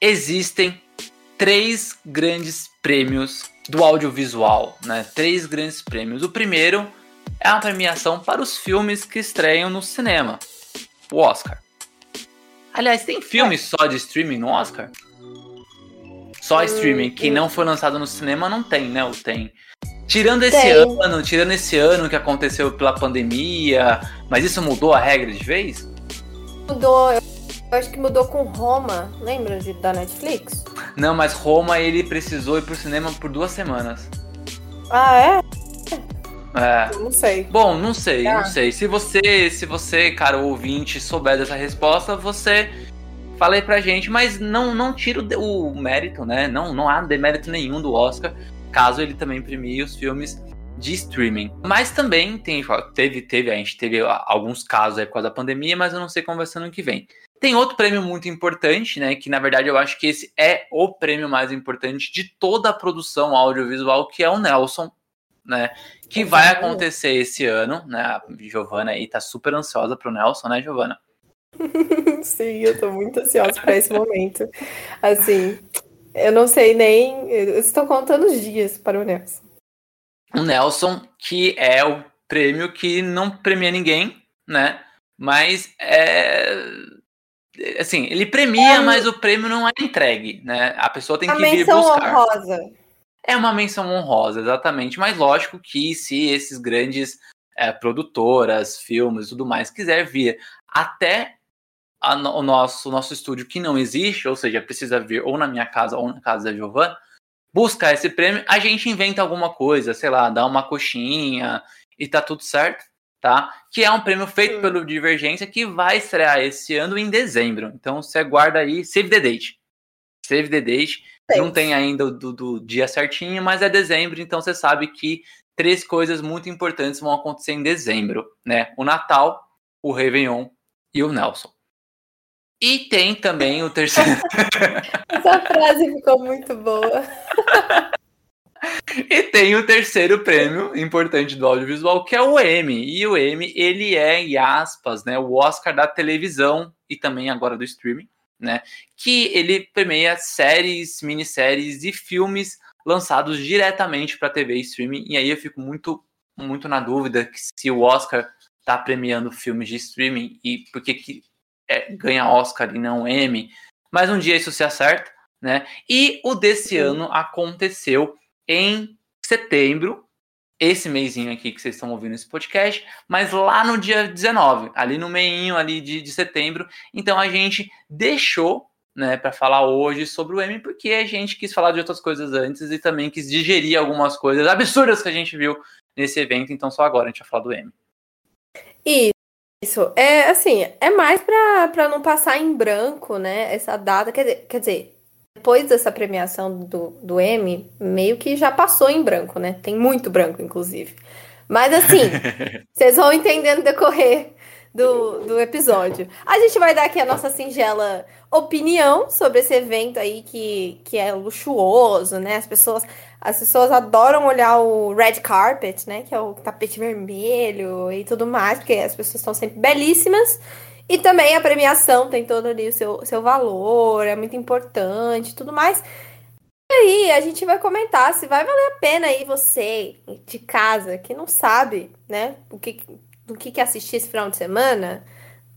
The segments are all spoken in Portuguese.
Existem três grandes prêmios do audiovisual, né? Três grandes prêmios. O primeiro é a premiação para os filmes que estreiam no cinema, o Oscar. Aliás, tem filme só de streaming no Oscar? Só streaming que não foi lançado no cinema não tem, né? Ou tem? Tirando esse Tem. ano, tirando esse ano que aconteceu pela pandemia, mas isso mudou a regra de vez? Mudou, eu acho que mudou com Roma, lembra de, da Netflix? Não, mas Roma ele precisou ir pro cinema por duas semanas. Ah, é? É. Eu não sei. Bom, não sei, Ah. não sei. Se você, se você, cara, ouvinte, souber dessa resposta, você fala aí pra gente, mas não, não tira o, o mérito, né? Não, não há demérito nenhum do Oscar, caso ele também premie os filmes de streaming. Mas também tem, teve, teve, a gente teve alguns casos aí por causa da pandemia, mas eu não sei como vai ser no que vem. Tem outro prêmio muito importante, né? Que na verdade eu acho que esse é o prêmio mais importante de toda a produção audiovisual, que é o Nelson, né? Que vai acontecer esse ano, né? A Giovana aí tá super ansiosa pro Nelson, né, Giovana? Sim, eu tô muito ansiosa pra esse momento. Assim, eu não sei nem. Eu estou contando os dias para o Nelson. O Nelson, que é o prêmio que não premia ninguém, né? Mas é. Assim, ele premia, É mas o prêmio não é entregue, né? A pessoa tem que vir menção buscar. honrosa. É uma menção honrosa, exatamente. Mas lógico que se esses grandes é, produtoras, filmes e tudo mais quiser vir até a o nosso, nosso estúdio que não existe, ou seja, precisa vir ou na minha casa ou na casa da Giovana, buscar esse prêmio, a gente inventa alguma coisa, sei lá, dá uma coxinha e tá tudo certo, tá? Que é um prêmio feito pelo Divergência que vai estrear esse ano em dezembro. Então você guarda aí, save the date. Save the date. Não tem ainda o do, do dia certinho, mas é dezembro, então você sabe que três coisas muito importantes vão acontecer em dezembro, né? O Natal, o Réveillon e o Nelson. E tem também o terceiro. Essa frase ficou muito boa. e tem o terceiro prêmio importante do audiovisual, que é o Emmy. E o Emmy, ele é, em aspas, né, o Oscar da televisão e também agora do streaming, né? Que ele premia séries, minisséries e filmes lançados diretamente para TV e streaming. E aí eu fico muito, muito na dúvida que se o Oscar tá premiando filmes de streaming e por que que é, ganha Oscar e não Emmy. Mas um dia isso se acerta, né? E o desse ano aconteceu em setembro, esse mêsinho aqui que vocês estão ouvindo esse podcast, mas lá no dia 19, ali no meinho ali de, de setembro. Então a gente deixou, né, para falar hoje sobre o Emmy, porque a gente quis falar de outras coisas antes e também quis digerir algumas coisas absurdas que a gente viu nesse evento, então só agora a gente vai falar do Emmy. Isso. É assim, é mais pra não passar em branco, né? Essa data. Quer dizer, quer dizer, depois dessa premiação do, do Emmy, meio que já passou em branco, né? Tem muito branco, inclusive. Mas assim, vocês vão entender no decorrer do, do episódio. A gente vai dar aqui a nossa singela opinião sobre esse evento aí que, que é luxuoso, né? As pessoas, as pessoas adoram olhar o red carpet, né? Que é o tapete vermelho e tudo mais, porque as pessoas estão sempre belíssimas. E também a premiação tem todo ali o seu, seu valor, é muito importante tudo mais. E aí, a gente vai comentar se vai valer a pena aí você de casa que não sabe, né, o que, do que, que assistir esse final de semana.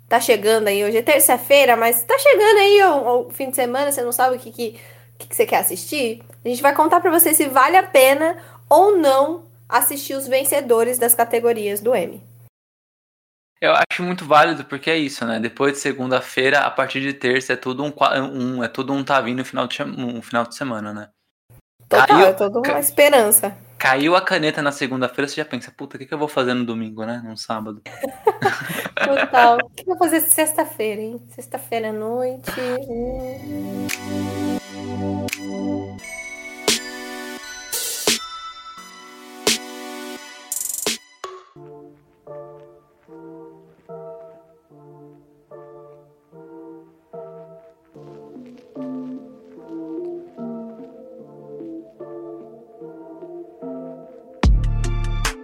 Tá chegando aí, hoje é terça-feira, mas tá chegando aí o, o fim de semana, você não sabe o que, que, que, que você quer assistir. A gente vai contar pra você se vale a pena ou não assistir os vencedores das categorias do Emmy. Eu acho muito válido porque é isso, né? Depois de segunda-feira, a partir de terça é tudo um, um é tudo um tá vindo no final de, um final de semana, né? Total, Caiu- é toda uma esperança. Caiu a caneta na segunda-feira, você já pensa, puta, o que, que eu vou fazer no domingo, né? No sábado. Total. O que eu vou fazer sexta-feira, hein? Sexta-feira à noite. hum.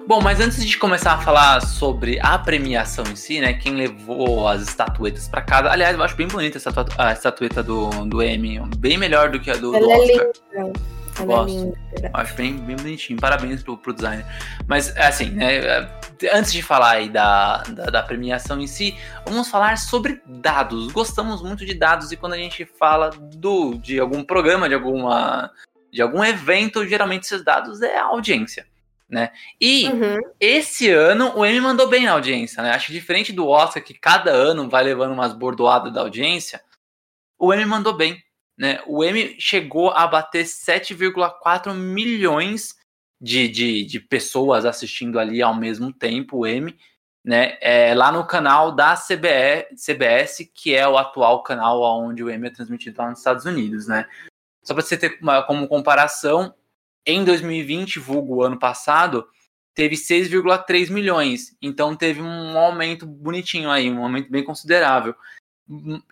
Bom, mas antes de começar a falar sobre a premiação em si, né? Quem levou as estatuetas para casa. Aliás, eu acho bem bonita a estatueta do, do Emmy. Bem melhor do que a do, Ela do é Oscar. linda. Ela Gosto. é linda. Acho bem, bem bonitinho. Parabéns pro, pro designer. Mas, assim, né? Antes de falar aí da, da, da premiação em si, vamos falar sobre dados. Gostamos muito de dados e quando a gente fala do, de algum programa, de alguma. De algum evento, geralmente esses dados é a audiência, né? E Uhum. esse ano o Emmy mandou bem na audiência, né? Acho que diferente do Oscar, que cada ano vai levando umas bordoadas da audiência, o Emmy mandou bem, né? O Emmy chegou a bater 7,4 milhões de, de, de pessoas assistindo ali ao mesmo tempo o Emmy, né? É, lá no canal da CBE, CBS, que é o atual canal onde o Emmy é transmitido lá nos Estados Unidos, né? Só para você ter uma, como comparação, em 2020, vulgo ano passado, teve 6,3 milhões. Então teve um aumento bonitinho aí, um aumento bem considerável.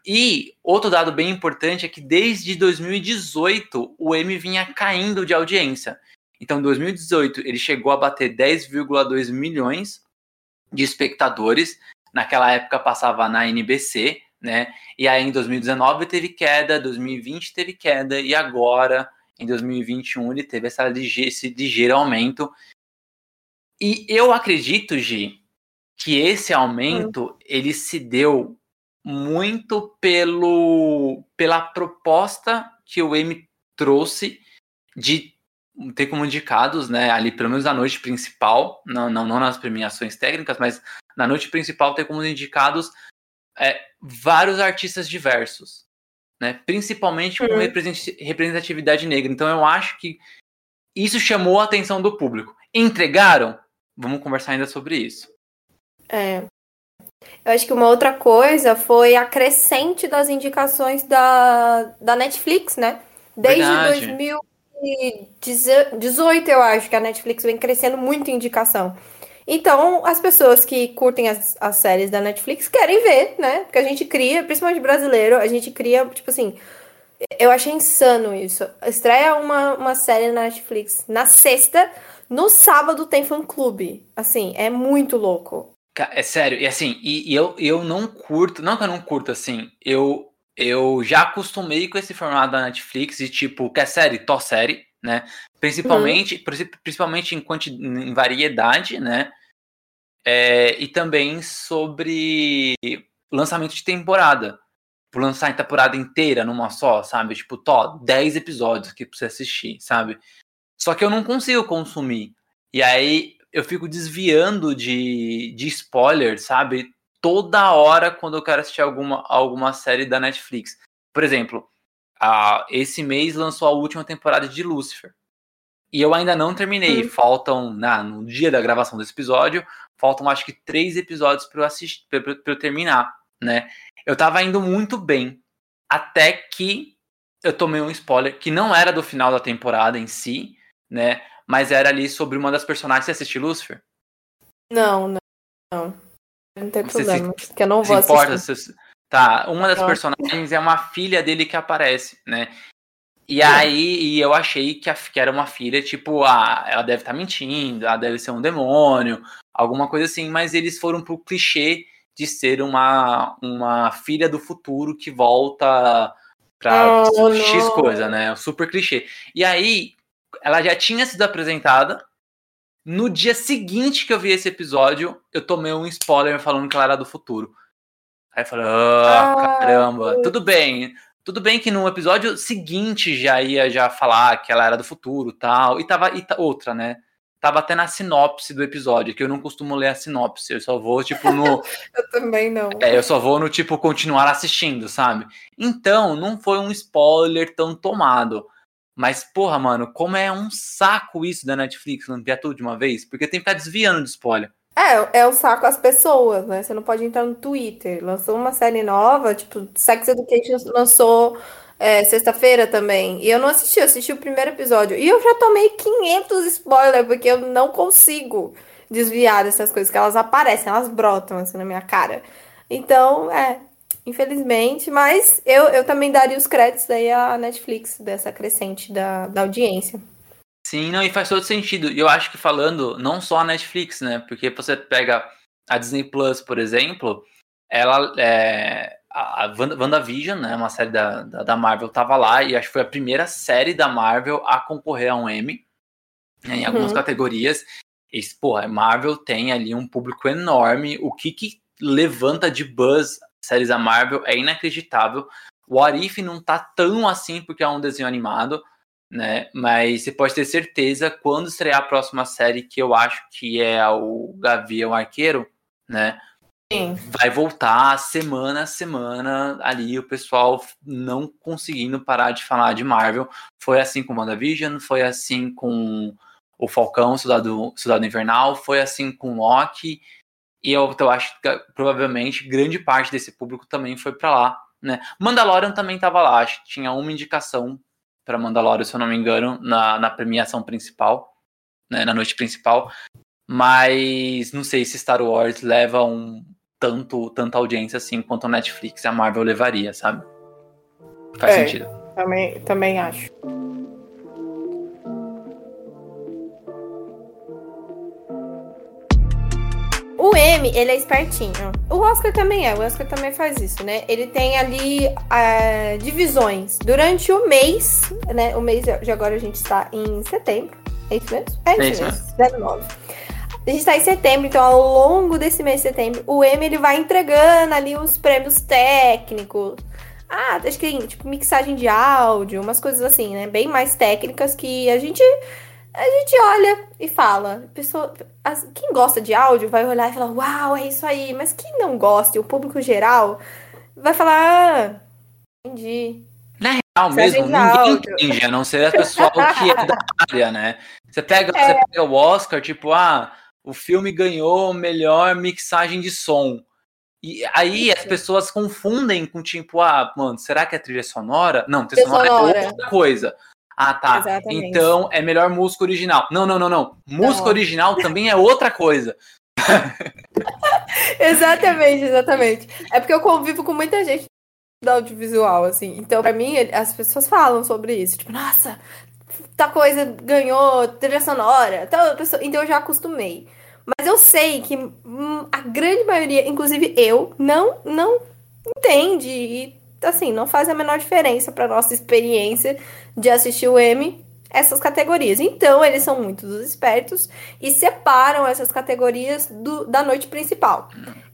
E outro dado bem importante é que desde 2018 o M vinha caindo de audiência. Então, em 2018 ele chegou a bater 10,2 milhões de espectadores. Naquela época passava na NBC, né? E aí em 2019 teve queda, 2020 teve queda e agora em 2021 ele teve essa lige esse ligeiro aumento. E eu acredito, Gi, que esse aumento hum. ele se deu muito pelo pela proposta que o M trouxe de ter como indicados, né, ali pelo menos na noite principal, não, não, não nas premiações técnicas, mas na noite principal ter como indicados é, vários artistas diversos, né, principalmente com Uhum. representatividade negra. Então eu acho que isso chamou a atenção do público. Entregaram? Vamos conversar ainda sobre isso. É. Eu acho que uma outra coisa foi a crescente das indicações da, da Netflix, né? Desde Verdade. 2018, eu acho, que a Netflix vem crescendo muito em indicação. Então, as pessoas que curtem as, as séries da Netflix querem ver, né? Porque a gente cria, principalmente brasileiro, a gente cria, tipo assim. Eu achei insano isso. Estreia uma, uma série na Netflix na sexta, no sábado tem fã-clube. Assim, é muito louco. É sério, e assim, e, e, eu, eu não curto, não que eu não curto, assim, eu, eu já acostumei com esse formato da Netflix e tipo, quer série? Tó série, né? Principalmente, uhum. principalmente em, quanti, em variedade, né? É, e também sobre lançamento de temporada. Por lançar a temporada inteira numa só, sabe? Tipo, tó, 10 episódios pra você assistir, sabe? Só que eu não consigo consumir. E aí eu fico desviando de, de spoiler, sabe? Toda hora quando eu quero assistir alguma, alguma série da Netflix. Por exemplo, esse mês lançou a última temporada de Lucifer. E eu ainda não terminei. Hum. Faltam, na, no dia da gravação desse episódio, faltam acho que três episódios para eu assistir, pra, pra eu terminar, né? Eu tava indo muito bem. Até que eu tomei um spoiler que não era do final da temporada em si, né? mas era ali sobre uma das personagens. Você assistiu Lucifer? Não, não. Não, não tem Você problema. se- porque eu não Se vou importa? assistir. se- Tá, uma das personagens é uma filha dele que aparece, né? E aí e eu achei que, a, que era uma filha, tipo, ah, ela deve estar mentindo, ela deve ser um demônio, alguma coisa assim, mas eles foram pro clichê de ser uma, uma filha do futuro que volta pra Oh, X não. coisa, né? Super clichê. E aí, ela já tinha sido apresentada. No dia seguinte que eu vi esse episódio, eu tomei um spoiler falando que ela era do futuro. Aí eu falei, ah, caramba, tudo bem. Tudo bem que no episódio seguinte já ia já falar que ela era do futuro tal. E tava. E outra, né? Tava até na sinopse do episódio, que eu não costumo ler a sinopse. Eu só vou, tipo, no. Eu também não. É, eu só vou no tipo continuar assistindo, sabe? Então, não foi um spoiler tão tomado. Mas, porra, mano, como é um saco isso da Netflix lampear tudo de uma vez? Porque tem que ficar desviando de spoiler. É, é o saco as pessoas, né? Você não pode entrar no Twitter. Lançou uma série nova, tipo, Sex Education lançou é, sexta-feira também. E eu não assisti, eu assisti o primeiro episódio. E eu já tomei 500 spoilers, porque eu não consigo desviar dessas coisas, que elas aparecem, elas brotam assim na minha cara. Então, é, infelizmente, mas eu, eu também daria os créditos aí à Netflix, dessa crescente da, da audiência. Sim, não, e faz todo sentido. E eu acho que falando não só a Netflix, né? Porque você pega a Disney Plus, por exemplo, ela é. A WandaVision, né? Uma série da, da, da, Marvel, tava lá e acho que foi a primeira série da Marvel a concorrer a um Emmy né, em algumas uhum. categorias. E, pô, a Marvel tem ali um público enorme. O que, que levanta de buzz séries da Marvel é inacreditável. O Arif não tá tão assim porque é um desenho animado, né? Mas você pode ter certeza quando estrear a próxima série, que eu acho que é o Gavião Arqueiro, né? Sim. Vai voltar semana a semana ali, o pessoal não conseguindo parar de falar de Marvel. Foi assim com WandaVision, foi assim com o Falcão, Soldado, Soldado Invernal, foi assim com Loki. E eu, eu acho que provavelmente grande parte desse público também foi para lá, né? Mandalorian também tava lá, acho que tinha uma indicação para Mandalorian, se eu não me engano, na, na premiação principal, né, na noite principal. Mas não sei se Star Wars leva um tanto tanta audiência assim quanto a Netflix e a Marvel levaria, sabe? Faz é, sentido. Também, também acho. O M, ele é espertinho. O Oscar também é, o Oscar também faz isso, né? Ele tem ali uh, divisões. Durante o mês, né? O mês de agora a gente está em setembro. É isso mesmo? É isso, é isso mesmo. 09. A gente está em setembro, então ao longo desse mês de setembro, o M ele vai entregando ali os prêmios técnicos. Ah, acho que tipo mixagem de áudio, umas coisas assim, né? Bem mais técnicas que a gente a gente olha e fala. Pessoa, as, quem gosta de áudio vai olhar e falar, uau, é isso aí. Mas quem não gosta, o público geral, vai falar, ah, entendi. Na real mesmo, ninguém áudio. entende, a não ser a pessoa que é da área, né? Você pega, é. você pega o Oscar, tipo, ah, o filme ganhou melhor mixagem de som. E aí as pessoas confundem com tipo, ah, mano, será que é trilha sonora? Não, trilha sonora, sonora é outra coisa. Ah, tá. Exatamente. Então é melhor música original. Não, não, não, não. Música não. original também é outra coisa. exatamente, exatamente. É porque eu convivo com muita gente do audiovisual, assim. Então, para mim, as pessoas falam sobre isso. Tipo, nossa, tal coisa ganhou trilha sonora. Tal pessoa... Então eu já acostumei. Mas eu sei que hum, a grande maioria, inclusive eu, não, não entende e assim, não faz a menor diferença para nossa experiência de assistir o M essas categorias. Então, eles são muito espertos e separam essas categorias do, da noite principal.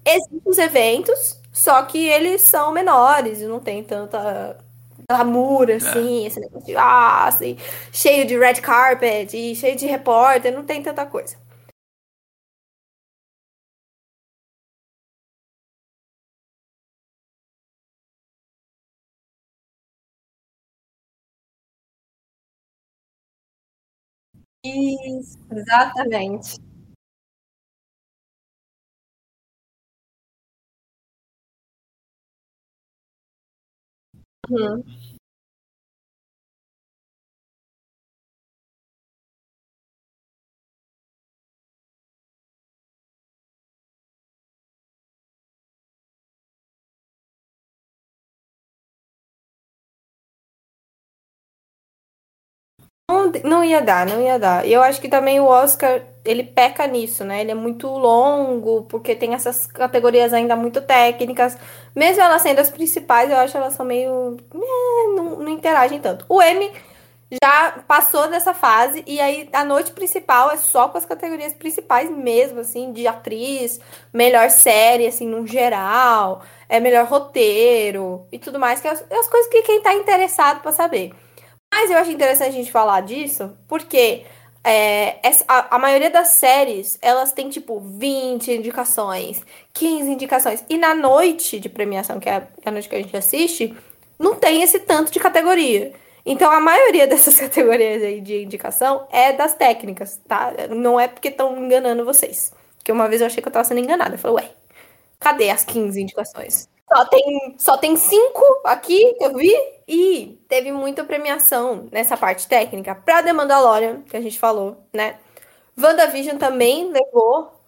Existem os eventos, só que eles são menores e não tem tanta glamour, assim, é. esse negócio de, ah, assim, cheio de red carpet e cheio de repórter, não tem tanta coisa. Exatamente. Uhum. Não, não ia dar, não ia dar. E eu acho que também o Oscar, ele peca nisso, né? Ele é muito longo, porque tem essas categorias ainda muito técnicas. Mesmo elas sendo as principais, eu acho que elas são meio. É, não, não interagem tanto. O M já passou dessa fase, e aí a noite principal é só com as categorias principais mesmo, assim, de atriz, melhor série, assim, no geral, é melhor roteiro e tudo mais, que é as, é as coisas que quem tá interessado para saber. Mas eu acho interessante a gente falar disso, porque é, a, a, maioria das séries, elas têm, tipo, 20 indicações, 15 indicações. E na noite de premiação, que é a noite que a gente assiste, não tem esse tanto de categoria. Então, a maioria dessas categorias aí de indicação é das técnicas, tá? Não é porque estão enganando vocês. Porque uma vez eu achei que eu tava sendo enganada. Eu falei, ué, cadê as 15 indicações? Só tem, só tem cinco aqui eu vi. E teve muita premiação nessa parte técnica pra The Mandalorian, que a gente falou, né? WandaVision também levou.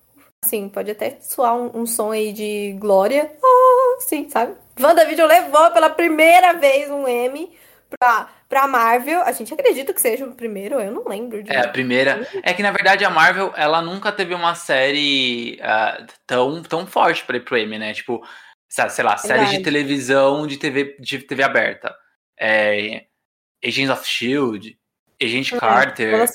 Assim, pode até soar um, um som aí de glória. Oh, sim, sabe? WandaVision levou pela primeira vez um M pra, pra Marvel. A gente acredita que seja o primeiro, eu não lembro. É, a primeira. É que na verdade a Marvel, ela nunca teve uma série uh, tão, tão forte pra ir pro M, né? Tipo, sei lá, séries de televisão de TV, de TV aberta. É, Agents of Shield, Agent é, Carter,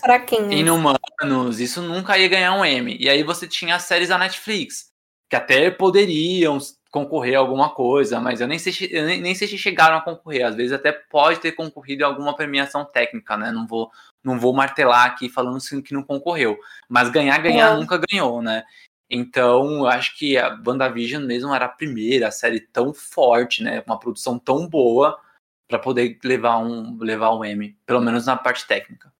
Inumanos, isso nunca ia ganhar um M. E aí você tinha as séries da Netflix, que até poderiam concorrer a alguma coisa, mas eu nem sei, eu nem, nem sei se chegaram a concorrer. Às vezes até pode ter concorrido em alguma premiação técnica, né? Não vou, não vou martelar aqui falando assim que não concorreu. Mas ganhar, ganhar é. nunca ganhou, né? Então, eu acho que a WandaVision mesmo era a primeira série tão forte, né? Uma produção tão boa para poder levar um levar um M, pelo menos na parte técnica.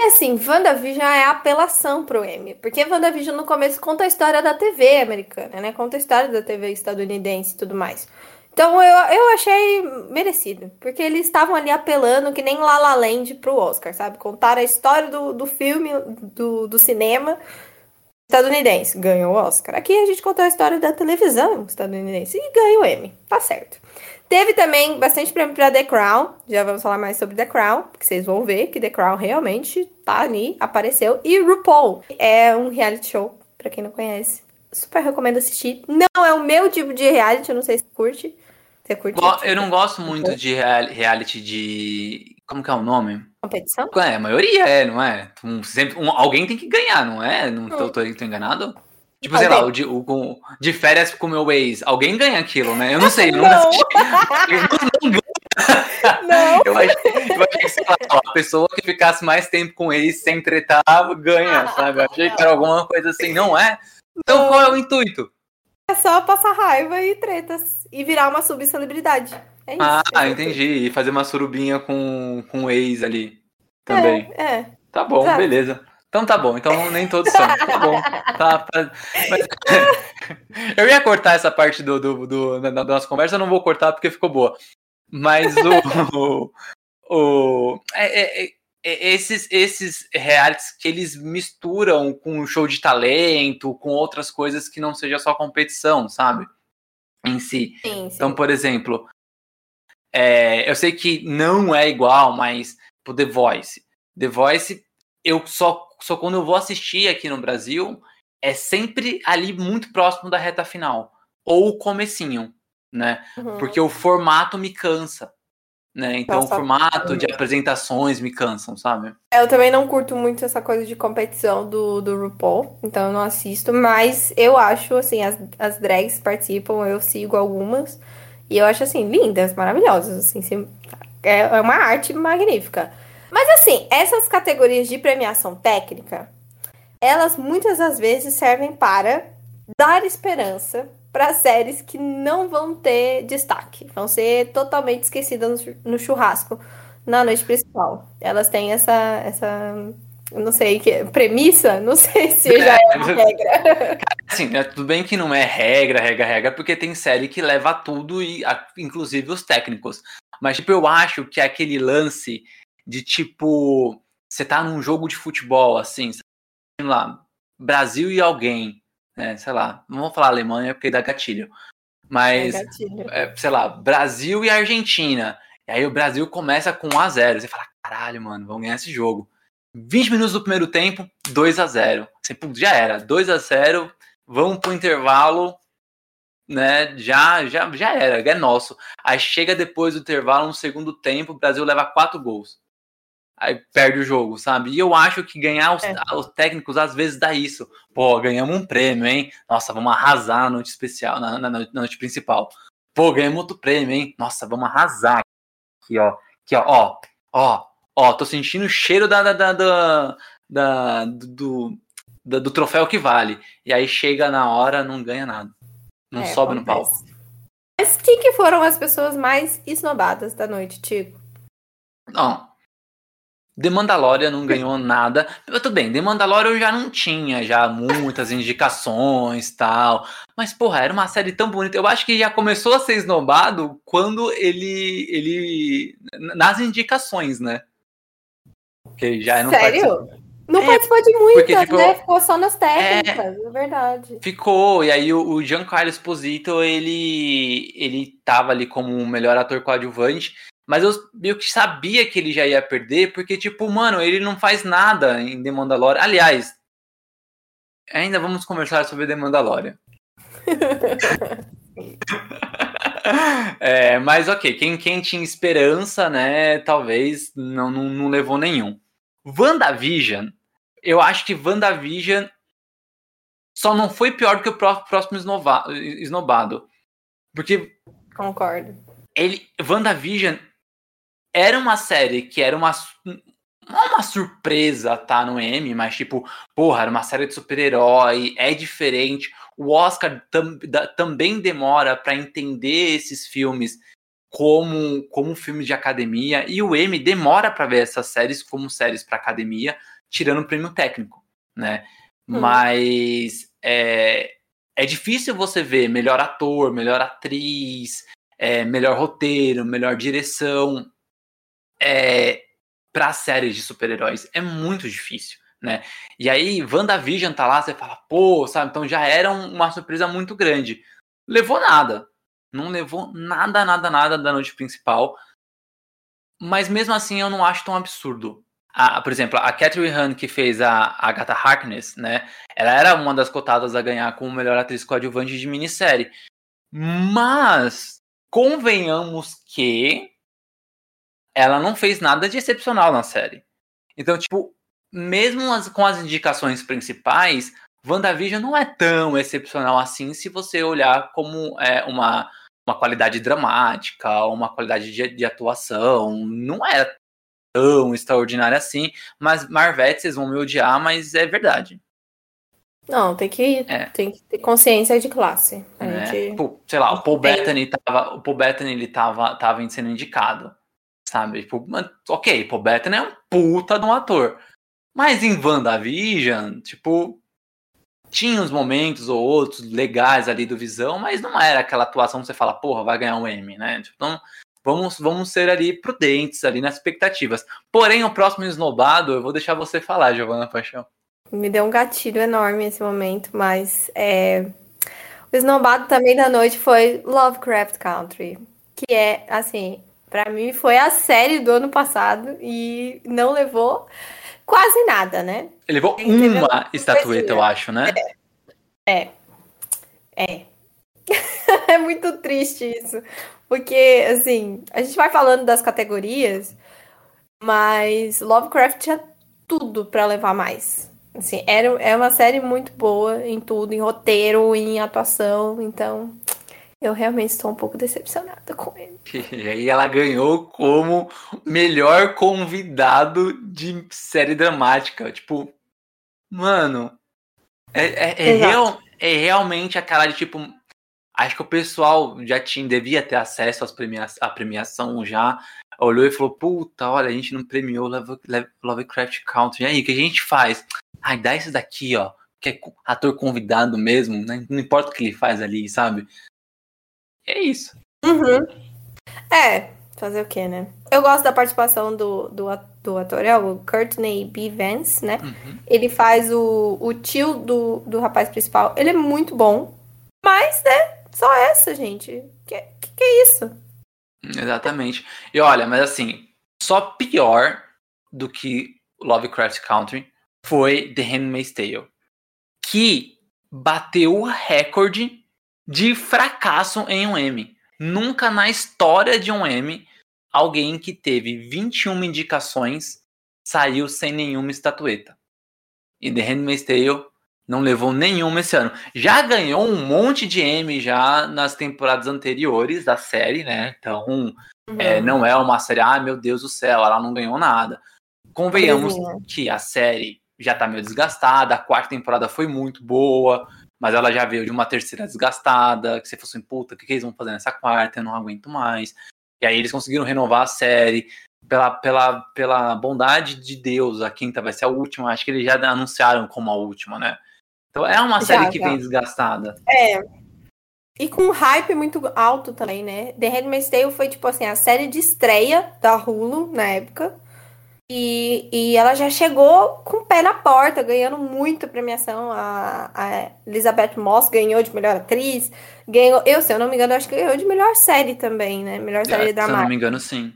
É assim, WandaVision é apelação pro M, porque WandaVision no começo conta a história da TV americana, né? Conta a história da TV estadunidense e tudo mais. Então eu, eu achei merecido, porque eles estavam ali apelando que nem La La Land pro Oscar, sabe? Contar a história do, do filme, do, do cinema estadunidense, ganhou o Oscar. Aqui a gente contou a história da televisão estadunidense e ganhou o M, tá certo. Teve também bastante prêmio para The Crown. Já vamos falar mais sobre The Crown, porque vocês vão ver que The Crown realmente tá ali, apareceu. E RuPaul é um reality show, para quem não conhece. Super recomendo assistir. Não é o meu tipo de reality, eu não sei se curte. Você curte? Eu não gosto muito de reality de. Como que é o nome? Competição? É, a maioria é, não é? Um, sempre, um, alguém tem que ganhar, não é? Não hum. tô, tô, tô enganado? Tipo, sei lá, o de, o, de férias com o meu ex. Alguém ganha aquilo, né? Eu não sei, eu nunca assisti. não, não Não. Eu achei, eu achei que, sei lá, a pessoa que ficasse mais tempo com ex sem tretar ganha, sabe? Eu achei que era alguma coisa assim, não é? Então não. qual é o intuito? É só passar raiva e tretas. E virar uma subcelebridade. É isso. Ah, é entendi. E fazer uma surubinha com, com o ex ali. Também. É, é. Tá bom, Exato. beleza. Então tá bom, então nem todos são. Tá bom. Tá, mas, eu ia cortar essa parte do, do, do, da, da nossa conversa, eu não vou cortar porque ficou boa. Mas o. o, o é, é, é, esses, esses realities que eles misturam com show de talento, com outras coisas que não seja só competição, sabe? Em si. Sim, sim. Então, por exemplo, é, eu sei que não é igual, mas pro The Voice. The Voice, eu só só quando eu vou assistir aqui no Brasil, é sempre ali muito próximo da reta final. Ou o comecinho, né? Uhum. Porque o formato me cansa. Né? Então, Nossa, o formato de apresentações me cansam, sabe? É, eu também não curto muito essa coisa de competição do, do RuPaul, então eu não assisto, mas eu acho, assim, as, as drags participam, eu sigo algumas, e eu acho, assim, lindas, maravilhosas, assim, é, é uma arte magnífica. Mas assim, essas categorias de premiação técnica, elas muitas das vezes servem para dar esperança para séries que não vão ter destaque, vão ser totalmente esquecidas no churrasco na noite principal. Elas têm essa essa não sei que premissa, não sei se já é uma regra. Assim, né, tudo bem que não é regra, regra, regra, porque tem série que leva tudo e inclusive os técnicos. Mas tipo, eu acho que aquele lance de tipo, você tá num jogo de futebol, assim, sei lá, Brasil e alguém, né, sei lá, não vou falar Alemanha porque dá gatilho, mas, é gatilho. É, sei lá, Brasil e Argentina, e aí o Brasil começa com 1 a 0 você fala, caralho, mano, vamos ganhar esse jogo. 20 minutos do primeiro tempo, 2 a 0 você, já era, 2 a 0 vamos pro intervalo, né? Já, já, já era, é nosso. Aí chega depois do intervalo, no segundo tempo, o Brasil leva quatro gols aí perde o jogo, sabe? E eu acho que ganhar os, é. os, técnicos às vezes dá isso. Pô, ganhamos um prêmio, hein? Nossa, vamos arrasar na noite especial, na, na, na noite principal. Pô, ganhamos outro prêmio, hein? Nossa, vamos arrasar. Aqui, ó. Aqui, ó. Ó, ó, ó tô sentindo o cheiro da, da, da, da, da do, do, do, troféu que vale. E aí chega na hora, não ganha nada. Não é, sobe acontece. no palco. Mas quem que foram as pessoas mais esnobadas da noite, Tico? Não, The Mandalorian não ganhou nada. Tudo bem, The Mandalorian eu já não tinha já muitas indicações tal. Mas, porra, era uma série tão bonita. Eu acho que já começou a ser esnobado quando ele. ele. nas indicações, né? Que já não Sério? Não é, participou de muitas, porque, tipo, né? Ficou só nas técnicas, é, é verdade. Ficou, e aí o, o Giancarlo Esposito, ele, ele tava ali como o melhor ator coadjuvante, Mas eu meio que sabia que ele já ia perder, porque, tipo, mano, ele não faz nada em The Mandalorian. Aliás, ainda vamos conversar sobre The Mandalorian. é, mas ok, quem, quem tinha esperança, né, talvez não, não, não levou nenhum. WandaVision, eu acho que WandaVision só não foi pior do que o próximo esnobado. Porque. Concordo. Ele, WandaVision era uma série que era uma. Não uma surpresa tá no M, mas tipo, porra, era uma série de super-herói, é diferente. O Oscar tam, da, também demora para entender esses filmes como como um filme de academia e o M demora para ver essas séries como séries para academia, tirando o prêmio técnico, né? Hum. Mas é, é difícil você ver melhor ator, melhor atriz, é, melhor roteiro, melhor direção é, para séries de super-heróis. É muito difícil, né? E aí, WandaVision tá lá, você fala, pô, sabe? Então já era uma surpresa muito grande. Levou nada. Não levou nada, nada, nada da noite principal. Mas mesmo assim, eu não acho tão absurdo a, por exemplo, a Catherine Han, que fez a Agatha Harkness, né? Ela era uma das cotadas a ganhar como melhor atriz coadjuvante de minissérie. Mas, convenhamos que ela não fez nada de excepcional na série. Então, tipo, mesmo as, com as indicações principais, WandaVision não é tão excepcional assim se você olhar como é, uma, uma qualidade dramática, uma qualidade de, de atuação. Não é tão extraordinária assim, mas Marvete, vocês vão me odiar, mas é verdade. Não, tem que, é. tem que ter consciência de classe. É. Gente... Pô, sei lá, o Paul Bettany tava, o Paul Bettany ele tava, tava sendo indicado, sabe? Tipo, ok, Paul Bettany é um puta de um ator. Mas em WandaVision, tipo, tinha uns momentos ou outros legais ali do Visão, mas não era aquela atuação que você fala, porra, vai ganhar um M, né? Tipo, então, vamos, vamos ser ali prudentes ali nas expectativas. Porém, o próximo esnobado, eu vou deixar você falar, Giovana Paixão. Me deu um gatilho enorme esse momento, mas é... o esnobado também da noite foi Lovecraft Country, que é, assim, para mim foi a série do ano passado e não levou quase nada, né? Ele levou uma estatueta, eu acho, né? É. É. É, é muito triste isso. Porque, assim, a gente vai falando das categorias, mas Lovecraft tinha tudo para levar mais. Assim, era, é uma série muito boa em tudo, em roteiro, em atuação, então eu realmente estou um pouco decepcionada com ele. E aí ela ganhou como melhor convidado de série dramática. Tipo, mano, é, é, é, real, é realmente a cara de tipo, Acho que o pessoal já tinha, devia ter acesso às premia à premiação já. Olhou e falou: Puta, olha, a gente não premiou Love, Lovecraft Country. E aí, o que a gente faz? Ai, dá esse daqui, ó. Que é ator convidado mesmo, né? Não importa o que ele faz ali, sabe? É isso. Uhum. É, fazer o quê, né? Eu gosto da participação do, do, do ator, é o Courtney B. Vance, né? Uhum. Ele faz o, o tio do, do rapaz principal. Ele é muito bom. Mas, né, só essa, gente. Que, que, que é isso? Exatamente. E olha, mas assim, só pior do que Lovecraft Country foi The Handmaid's Tale, que bateu o recorde de fracasso em um M. Nunca na história de um M alguém que teve 21 indicações saiu sem nenhuma estatueta. E The Handmaid's Tale não levou nenhuma esse ano. Já ganhou um monte de M já nas temporadas anteriores da série, né? Então, uhum. é, não é uma série, ah, meu Deus do céu, ela não ganhou nada. Convenhamos que a série já tá meio desgastada, a quarta temporada foi muito boa, mas ela já veio de uma terceira desgastada, que você fosse assim, puta, o que, que eles vão fazer nessa quarta? Eu não aguento mais. E aí eles conseguiram renovar a série. Pela, pela, pela bondade de Deus, a quinta vai ser a última. Acho que eles já anunciaram como a última, né? Então é uma série já, que já. vem desgastada. É. E com um hype muito alto também, né? The Handmaid's Tale foi, tipo assim, a série de estreia da Hulu na época. E, e ela já chegou com o pé na porta, ganhando muita premiação. A, a Elizabeth Moss ganhou de melhor atriz. Ganhou, eu, se eu não me engano, acho que ganhou de melhor série também, né? Melhor série é, dramática. Se eu não me engano, sim.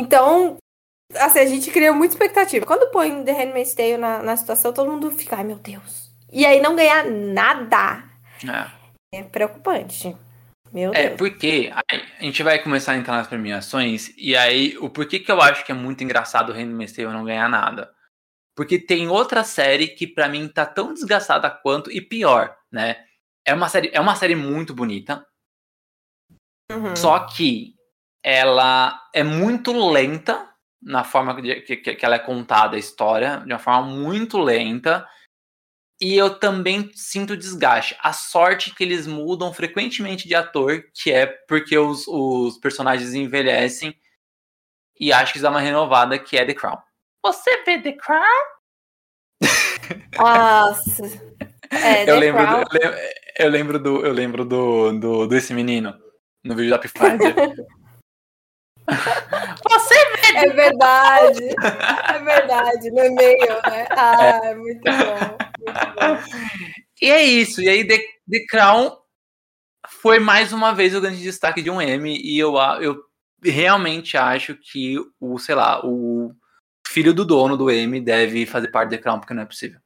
Então, assim, a gente cria muita expectativa. Quando põe The Handmaid's Tale na, na situação, todo mundo fica, ai meu Deus. E aí não ganhar nada. É, é preocupante. Meu é, Deus. porque a gente vai começar a entrar nas premiações, e aí o porquê que eu acho que é muito engraçado o Handmaid's Tale não ganhar nada. Porque tem outra série que para mim tá tão desgastada quanto, e pior, né? É uma série, é uma série muito bonita. Uhum. Só que ela é muito lenta na forma que, que, que ela é contada a história, de uma forma muito lenta. E eu também sinto desgaste. A sorte que eles mudam frequentemente de ator, que é porque os, os personagens envelhecem. E acho que isso dá uma renovada, que é The Crown. Você vê The Crown? Nossa. É, eu, The lembro Crown. do, eu, lembro, eu lembro do. Eu lembro do, do desse menino no vídeo da Pifádia. Você vê É verdade. É verdade. No e-mail, né? Ah, é muito bom. E é isso. E aí, The, The Crown foi mais uma vez o grande destaque de um M. E eu, eu realmente acho que o, sei lá, o filho do dono do M deve fazer parte do The Crown, porque não é possível.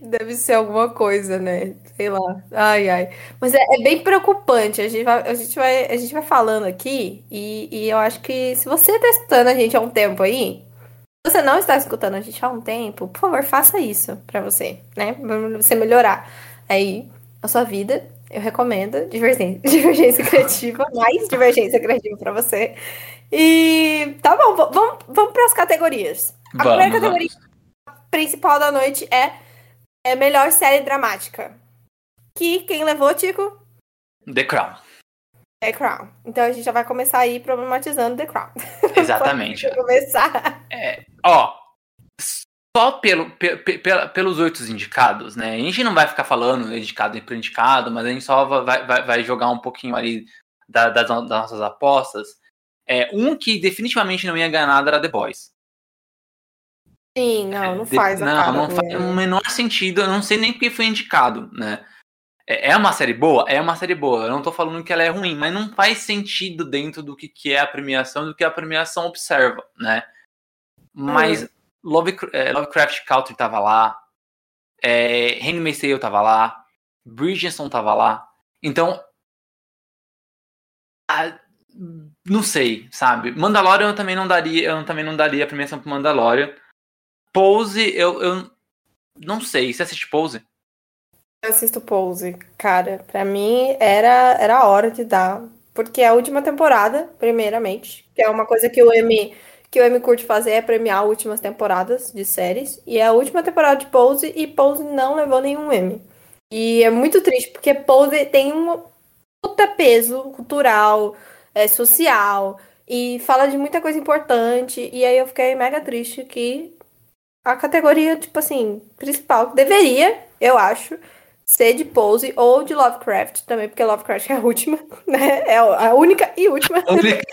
Deve ser alguma coisa, né? Sei lá. Ai, ai. Mas é, é bem preocupante. A gente vai, a gente vai, a gente vai falando aqui e, e eu acho que se você está escutando a gente há um tempo aí, você não está escutando a gente há um tempo, por favor, faça isso pra você, né? Pra você melhorar aí a sua vida. Eu recomendo divergência, divergência criativa, mais divergência criativa pra você. E tá bom, vamos, vamos para as categorias. A Vamos, primeira categoria vamos. principal da noite é, é melhor série dramática. Que quem levou, Tico? The Crown. The Crown. Então a gente já vai começar aí problematizando The Crown. Exatamente. Começar. Ó, só pelo, pe- pe- pelos oito indicados, né? A gente não vai ficar falando indicado por indicado, mas a gente só vai, vai, vai jogar um pouquinho ali da- das, das nossas apostas. É, um que definitivamente não ia ganhar nada era The Boys. Sim, não, não De- faz a não, não faz o menor sentido. Eu não sei nem porque foi indicado, né? É é uma série boa? É uma série boa. Eu não tô falando que ela é ruim, mas não faz sentido dentro do que, que é a premiação, do que a premiação observa, né? Mas Uhum. Love, é, Lovecraft Country tava lá, é, Handmaid's Tale tava lá, Bridgerton tava lá. Então, ah, não sei, sabe? Mandalorian eu também não daria, eu também não daria a premiação pro Mandalorian. Pose, eu, eu não sei. Você assiste Pose? Eu assisto Pose, cara. Pra mim era, era a hora de dar. Porque é a última temporada, primeiramente, que é uma coisa que o M, que o M curte fazer é premiar últimas temporadas de séries. E é a última temporada de Pose e Pose não levou nenhum M. E é muito triste, porque Pose tem um puta peso cultural, é, social, e fala de muita coisa importante. E aí eu fiquei mega triste que a categoria, tipo assim, principal, que deveria, eu acho, ser de Pose ou de Lovecraft também, porque Lovecraft é a última, né? É a única e última.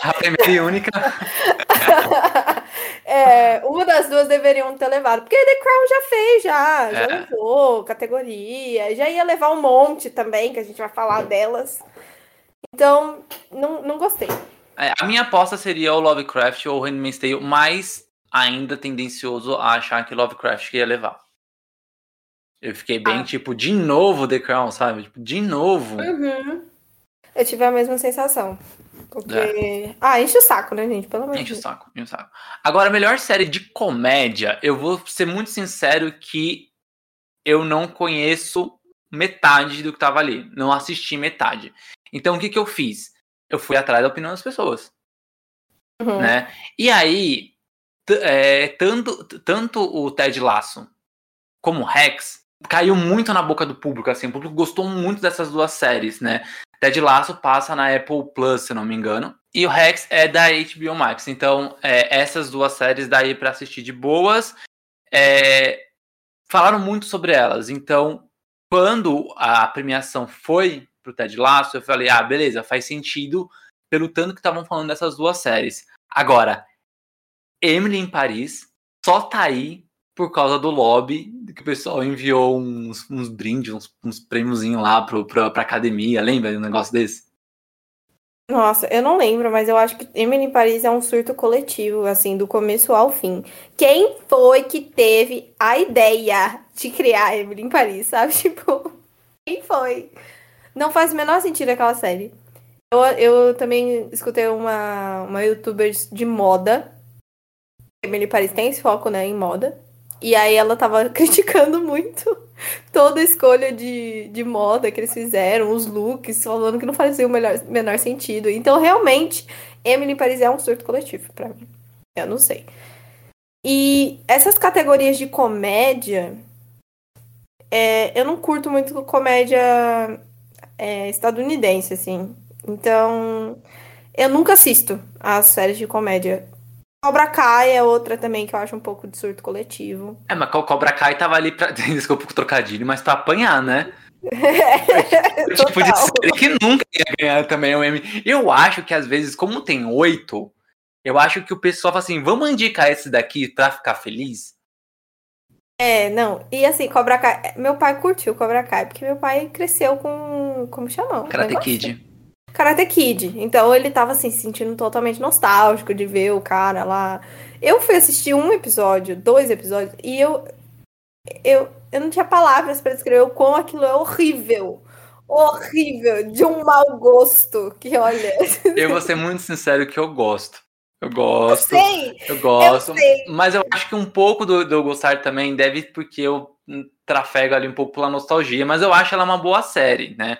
A primeira e única. É, uma das duas deveriam ter levado, porque The Crown já fez, já, já É. levou categoria, já ia levar um monte também, que a gente vai falar delas. Então, não, não gostei. É, a minha aposta seria o Lovecraft ou o Handmaid's Tale, mas ainda tendencioso a achar que Lovecraft ia levar. Eu fiquei bem, Ah. tipo, de novo The Crown, sabe? Tipo, de novo. Uhum. Eu tive a mesma sensação. Porque. Ah, enche o saco, né, gente? Pelo de Enche o saco, enche o saco. Agora, a melhor série de comédia, eu vou ser muito sincero que eu não conheço metade do que tava ali. Não assisti metade. Então, o que que eu fiz? Eu fui atrás da opinião das pessoas. Uhum. né? E aí, é, tanto, tanto o Ted Lasso como o Rex caiu muito na boca do público, assim, o público gostou muito dessas duas séries, né? Ted Lasso passa na Apple Plus, se não me engano, e o Rex é da HBO Max. Então, é, essas duas séries daí para assistir de boas. É, falaram muito sobre elas. Então, quando a premiação foi pro Ted Lasso, eu falei, ah, beleza, faz sentido pelo tanto que estavam falando dessas duas séries. Agora, Emily em Paris só tá aí por causa do lobby, que o pessoal enviou uns, uns brindes, uns, uns lá pro, pra, pra academia, lembra de um negócio desse? Nossa, eu não lembro, mas eu acho que Emily em Paris é um surto coletivo, assim, do começo ao fim. Quem foi que teve a ideia de criar Emily em Paris, sabe? Tipo, quem foi? Não faz o menor sentido aquela série. Eu, eu também escutei uma, uma youtuber de moda. Emily Paris tem esse foco, né, em moda. E aí ela tava criticando muito toda a escolha de, de moda que eles fizeram, os looks, falando que não fazia o melhor, menor sentido. Então, realmente, Emily Paris é um surto coletivo para mim. Eu não sei. E essas categorias de comédia, é, eu não curto muito comédia é, estadunidense, assim. Então, eu nunca assisto as séries de comédia. Cobra Kai é outra também que eu acho um pouco de surto coletivo. É, mas o Cobra Kai tava ali pra. Desculpa o trocadilho, mas pra apanhar, né? É, tipo de série que nunca ia ganhar também o M. Eu acho que às vezes, como tem oito, eu acho que o pessoal fala assim: vamos indicar esse daqui pra ficar feliz. É, não. E assim, Cobra Kai. Meu pai curtiu Cobra Kai, porque meu pai cresceu com. Como chamam? Karate Kid. Karate Kid. Então ele tava assim, se sentindo totalmente nostálgico de ver o cara lá. Eu fui assistir um episódio, dois episódios, e eu. Eu, eu não tinha palavras para descrever o quão aquilo é horrível. Horrível, de um mau gosto. Que olha. Eu vou ser muito sincero que eu gosto. Eu gosto. Eu sei. Eu gosto. Eu sei. Mas eu acho que um pouco do, do gostar também deve porque eu trafego ali um pouco pela nostalgia, mas eu acho ela uma boa série, né?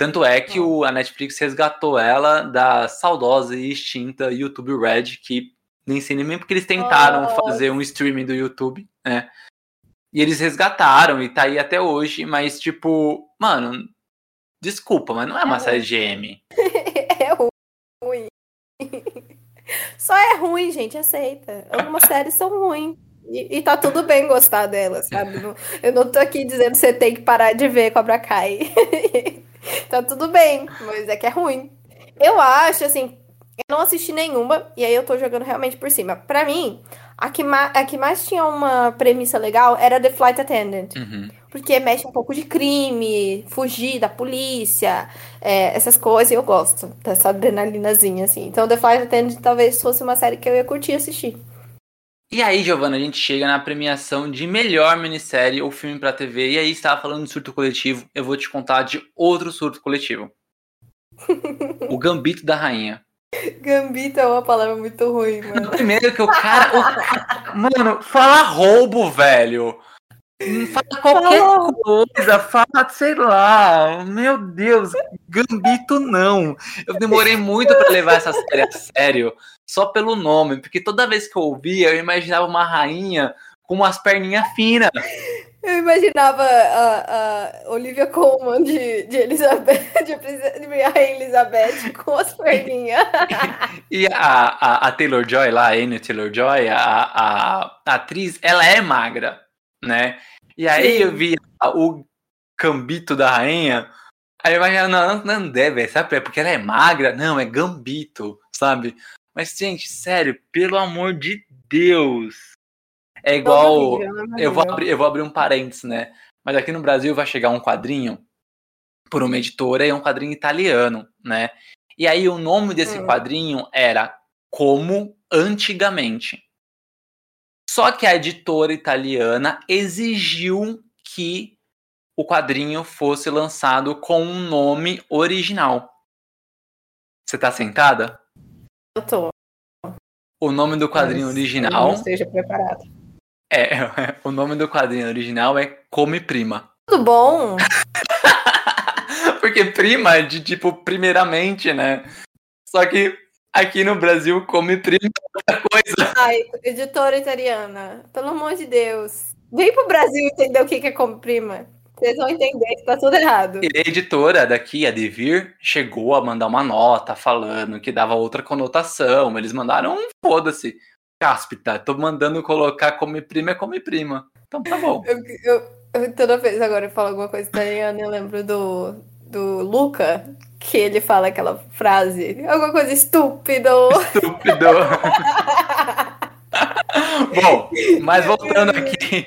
Tanto é que o, a Netflix resgatou ela da saudosa e extinta YouTube Red, que nem sei nem porque eles tentaram Oh. fazer um streaming do YouTube, né? E eles resgataram e tá aí até hoje, mas tipo, mano, desculpa, mas não é uma É série de M. É ruim. Só é ruim, gente, aceita. Algumas séries são ruins. E, e tá tudo bem gostar delas, sabe? Eu não tô aqui dizendo que você tem que parar de ver Cobra Kai. Tá tudo bem, mas é que é ruim. Eu acho, assim, eu não assisti nenhuma, e aí eu tô jogando realmente por cima. Pra mim, a que, a que mais tinha uma premissa legal era The Flight Attendant. Uhum. Porque mexe um pouco de crime, fugir da polícia, é, essas coisas, e eu gosto dessa adrenalinazinha, assim. Então, The Flight Attendant talvez fosse uma série que eu ia curtir assistir. E aí, Giovana, a gente chega na premiação de melhor minissérie ou filme pra TV. E aí, estava falando de surto coletivo. Eu vou te contar de outro surto coletivo. o Gambito da Rainha. Gambito é uma palavra muito ruim, mano. Primeiro que o cara. o ca- Mano, fala roubo, velho. Fala qualquer Fala coisa, fala, sei lá. Meu Deus, Gambito não. Eu demorei muito pra levar essa série a sério, só pelo nome, porque toda vez que eu ouvia, eu imaginava uma rainha com umas perninhas finas. Eu imaginava a, a Olivia Colman de, de Elizabeth, de, Rainha Elizabeth com as perninhas. E a, a, a Taylor Joy lá, a Anya Taylor Joy, a, a, a atriz, ela é magra, né? E aí Sim. eu vi o Gambito da rainha, aí eu imaginava, não, não, não deve, sabe? É porque ela é magra? Não, é Gambito, sabe? Mas, gente, sério, pelo amor de Deus. É igual. Eu vou, abrir, eu vou abrir um parênteses, né? Mas aqui no Brasil vai chegar um quadrinho por uma editora e é um quadrinho italiano, né? E aí o nome desse Hum. quadrinho era Como Antigamente. Só que a editora italiana exigiu que o quadrinho fosse lançado com um nome original. Você tá sentada? Eu tô. O nome do quadrinho Mas original Não esteja preparado. é o nome do quadrinho original é Come Prima. Tudo bom? Porque prima é de tipo, primeiramente, né? Só que aqui no Brasil, come prima é outra coisa. Ai, editora italiana, pelo amor de Deus. Vem pro Brasil entender o que é como prima. Vocês vão entender que tá tudo errado. E a editora daqui, a Devir, chegou a mandar uma nota falando que dava outra conotação. Eles mandaram um foda-se. Cáspita, tô mandando colocar come prima é come prima. Então tá bom. Eu, eu- eu- toda vez agora eu falo alguma coisa italiana, eu lembro do, do Luca, que ele fala aquela frase, alguma coisa estúpido. Estúpido. Bom, mas voltando aqui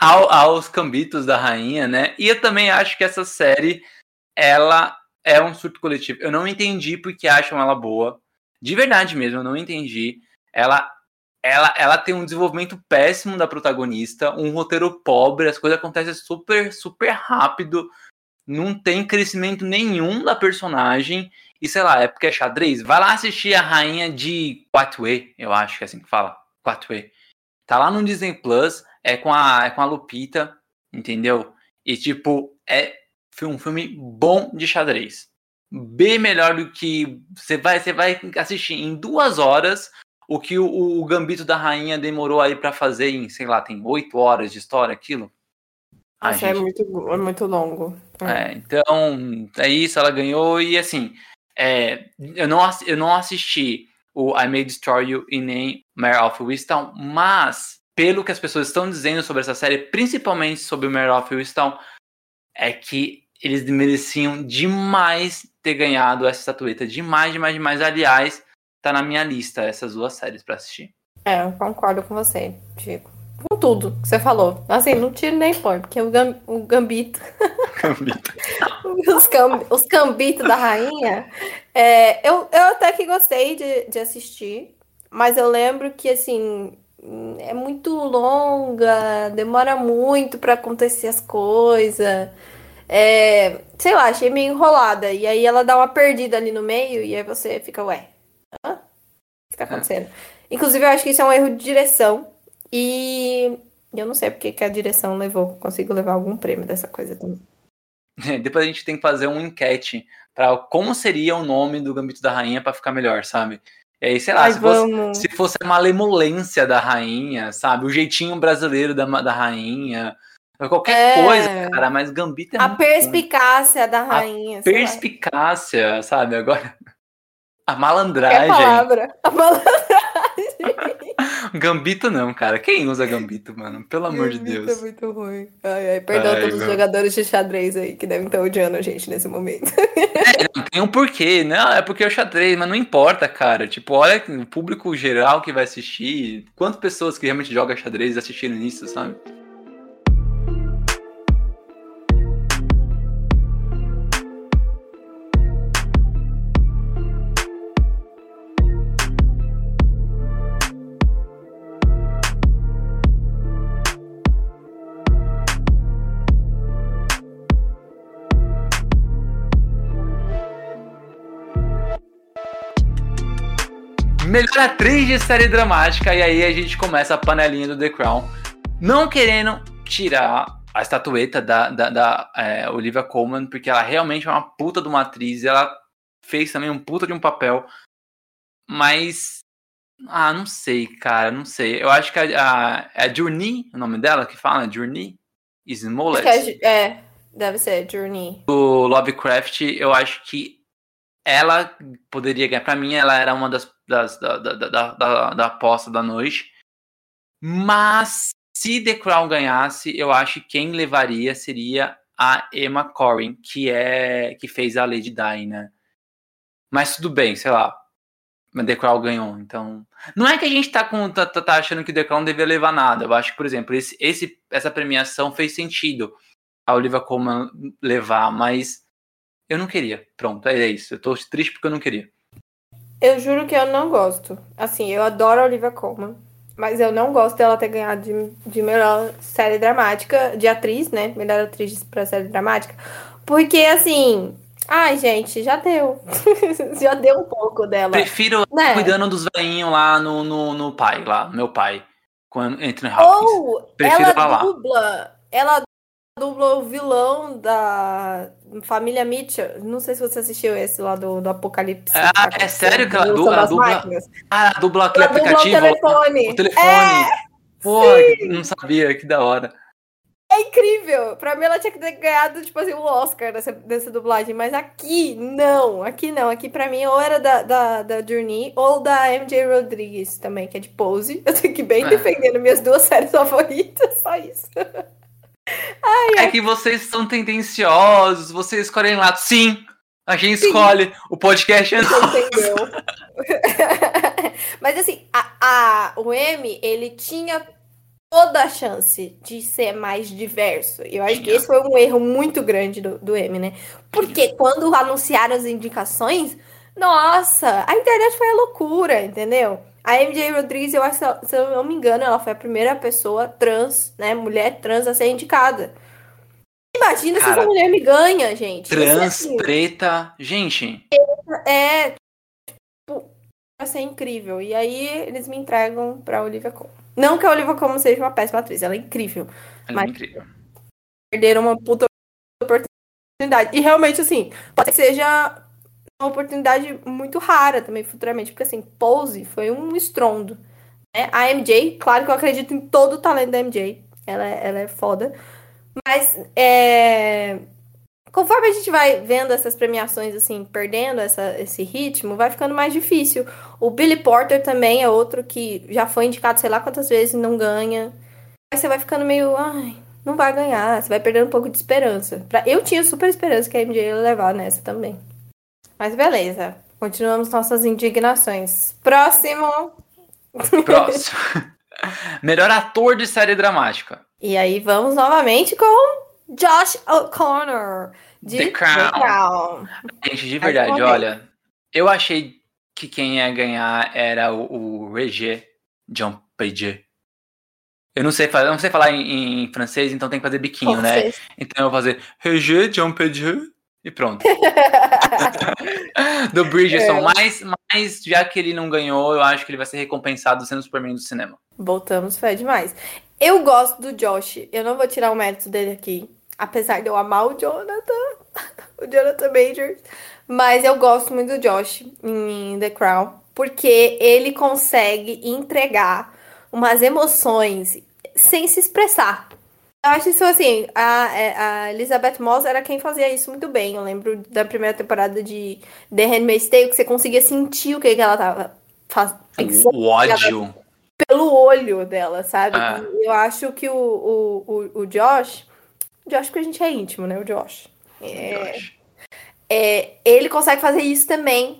ao- aos cambitos da rainha, né? E eu também acho que essa série ela é um surto coletivo. Eu não entendi porque acham ela boa. De verdade mesmo, eu não entendi. Ela ela, ela tem um desenvolvimento péssimo da protagonista, um roteiro pobre, as coisas acontecem super, super rápido, não tem crescimento nenhum da personagem, e sei lá, é porque é xadrez. Vai lá assistir a Rainha de Quatue, eu acho que é assim que fala, Quatue. Tá lá no Disney Plus, é com a, é com a Lupita, entendeu? E tipo, é um filme bom de xadrez. Bem melhor do que você vai, você vai assistir em duas horas o que o, o Gambito da Rainha demorou aí para fazer em, sei lá, tem oito horas de história aquilo. Nossa, gente... é, muito, é muito longo. É. é, então, é isso, ela ganhou e assim, é, eu, não, eu não assisti o I May Destroy You e nem Mare of Wisdom, mas pelo que as pessoas estão dizendo sobre essa série, principalmente sobre o Mare of Wisdom, é que eles mereciam demais ter ganhado essa estatueta, demais, demais, demais. Aliás, tá na minha lista essas duas séries para assistir. É, eu concordo com você, Chico. Com tudo que você falou. Assim, não tiro nem põe, porque o, gam, o gambito. Gambito. os, cam, os cambitos da rainha. É, eu, eu até que gostei de, de assistir, mas eu lembro que, assim, é muito longa, demora muito para acontecer as coisas. É, sei lá, achei meio enrolada. E aí ela dá uma perdida ali no meio, e aí você fica, ué, Hã? O que tá acontecendo? É. Inclusive, eu acho que isso é um erro de direção. E eu não sei porque que a direção levou, consigo levar algum prêmio dessa coisa também. É, depois a gente tem que fazer uma enquete para como seria o nome do Gambito da Rainha para ficar melhor, sabe? E aí, sei lá, Ai, se, fosse, se, fosse, a malemolência da rainha, sabe? O jeitinho brasileiro da, da rainha. Qualquer é... coisa, cara, mas Gambito é A perspicácia bom. da rainha. A perspicácia, lá. sabe? Agora. A malandragem. Que palavra. A malandragem. gambito não, cara. Quem usa gambito, mano? Pelo amor gambito de Deus. é muito ruim. Ai, ai, perdão ai, todos não. os jogadores de xadrez aí que devem estar odiando a gente nesse momento. É, não tem um porquê. Não, é porque é o xadrez, mas não importa, cara. Tipo, olha o público geral que vai assistir. Quantas pessoas que realmente jogam xadrez assistiram isso, sabe? Melhor atriz de série dramática, e aí a gente começa a panelinha do The Crown. Não querendo tirar a estatueta da, da, da é, Olivia Colman, porque ela realmente é uma puta de uma atriz, ela fez também um puta de um papel, mas. Ah, não sei, cara, não sei. Eu acho que a, a, é a Journey, o nome dela que fala, Journey Smollett. É, é, deve ser Journey. O Lovecraft, eu acho que ela poderia ganhar. Pra mim, ela era uma das, das da, da, da, da, da aposta da noite. Mas se The Crown ganhasse, eu acho que quem levaria seria a Emma Corrin, que é que fez a Lady Di, né? Mas tudo bem, sei lá. Mas The Crown ganhou, então. Não é que a gente tá, com, tá, tá achando que The Crown devia levar nada. Eu acho que, por exemplo, esse, esse, essa premiação fez sentido a Olivia Colman levar, mas eu não queria. Pronto, é isso. Eu tô triste porque eu não queria. Eu juro que eu não gosto. Assim, eu adoro a Olivia Colman. Mas eu não gosto dela ter ganhado de, de melhor série dramática, de atriz, né? Melhor atriz pra série dramática. Porque, assim. Ai, gente, já deu. já deu um pouco dela. Prefiro né? cuidando dos velhinhos lá no, no, no pai, lá, meu pai. Quando, entre Hopkins. Ou Prefiro ela dubla. Ela dubla o vilão da Família Mitchell. Não sei se você assistiu esse lá do, do Apocalipse. Ah, é sério que ela dubla, dubla, ah, dubla aquele ela aplicativo? Dubla o telefone. O telefone. É, Pô, não sabia, que da hora. É incrível! Pra mim ela tinha que ter ganhado, tipo assim, o Oscar dessa, dessa dublagem, mas aqui não, aqui não. Aqui pra mim ou era da, da, da Journey ou da MJ Rodrigues também, que é de Pose. Eu tenho que bem é. defendendo minhas duas séries favoritas, só isso. Ai, é que vocês são tendenciosos, vocês escolhem lá. Sim, a gente Sim. escolhe. O podcast é nosso. Entendeu? Mas assim, a, a, o M, ele tinha toda a chance de ser mais diverso. Eu acho que esse foi um erro muito grande do, do M, né? Porque quando anunciaram as indicações, nossa, a internet foi a loucura, entendeu? A MJ Rodrigues, eu acho, se eu não me engano, ela foi a primeira pessoa trans, né, mulher trans a ser indicada. Imagina Cara, se essa mulher me ganha, gente. Trans, assim, preta, gente. É, tipo, vai ser incrível. E aí eles me entregam pra Olivia Colman. Não que a Olivia Colman seja uma péssima atriz, ela é incrível. Ela é mas é incrível. Perderam uma puta oportunidade. E realmente, assim, pode que seja uma oportunidade muito rara também futuramente, porque assim, Pose foi um estrondo. Né? A MJ, claro que eu acredito em todo o talento da MJ, ela, é, ela é foda, mas é... conforme a gente vai vendo essas premiações assim, perdendo essa, esse ritmo, vai ficando mais difícil. O Billy Porter também é outro que já foi indicado sei lá quantas vezes e não ganha. Aí você vai ficando meio, ai, não vai ganhar, você vai perdendo um pouco de esperança. Eu tinha super esperança que a MJ ia levar nessa também. Mas beleza. Continuamos nossas indignações. Próximo. Próximo. Melhor ator de série dramática. E aí vamos novamente com Josh O'Connor de The Crown. The Crown. Gente, de verdade, olha, eu achei que quem ia ganhar era o, o Regé John Page. Eu não sei falar, não sei falar em, em, francês, então tem que fazer biquinho, né? Então eu vou fazer Regé John Page e pronto. do Bridgerton, é. mas, mas já que ele não ganhou, eu acho que ele vai ser recompensado sendo o Superman do cinema. Voltamos, fé demais. Eu gosto do Josh, eu não vou tirar o mérito dele aqui, apesar de eu amar o Jonathan, o Jonathan Majors, mas eu gosto muito do Josh em The Crown, porque ele consegue entregar umas emoções sem se expressar. Eu acho isso assim, a, é, a Elizabeth Moss era quem fazia isso muito bem. Eu lembro da primeira temporada de The Handmaid's Tale que você conseguia sentir o que, que ela tava pensando. O ódio. Pelo olho dela, sabe? Ah. Eu acho que o, o, o, o Josh. Josh, porque a gente é íntimo, né? O Josh. É, Josh. É, ele consegue fazer isso também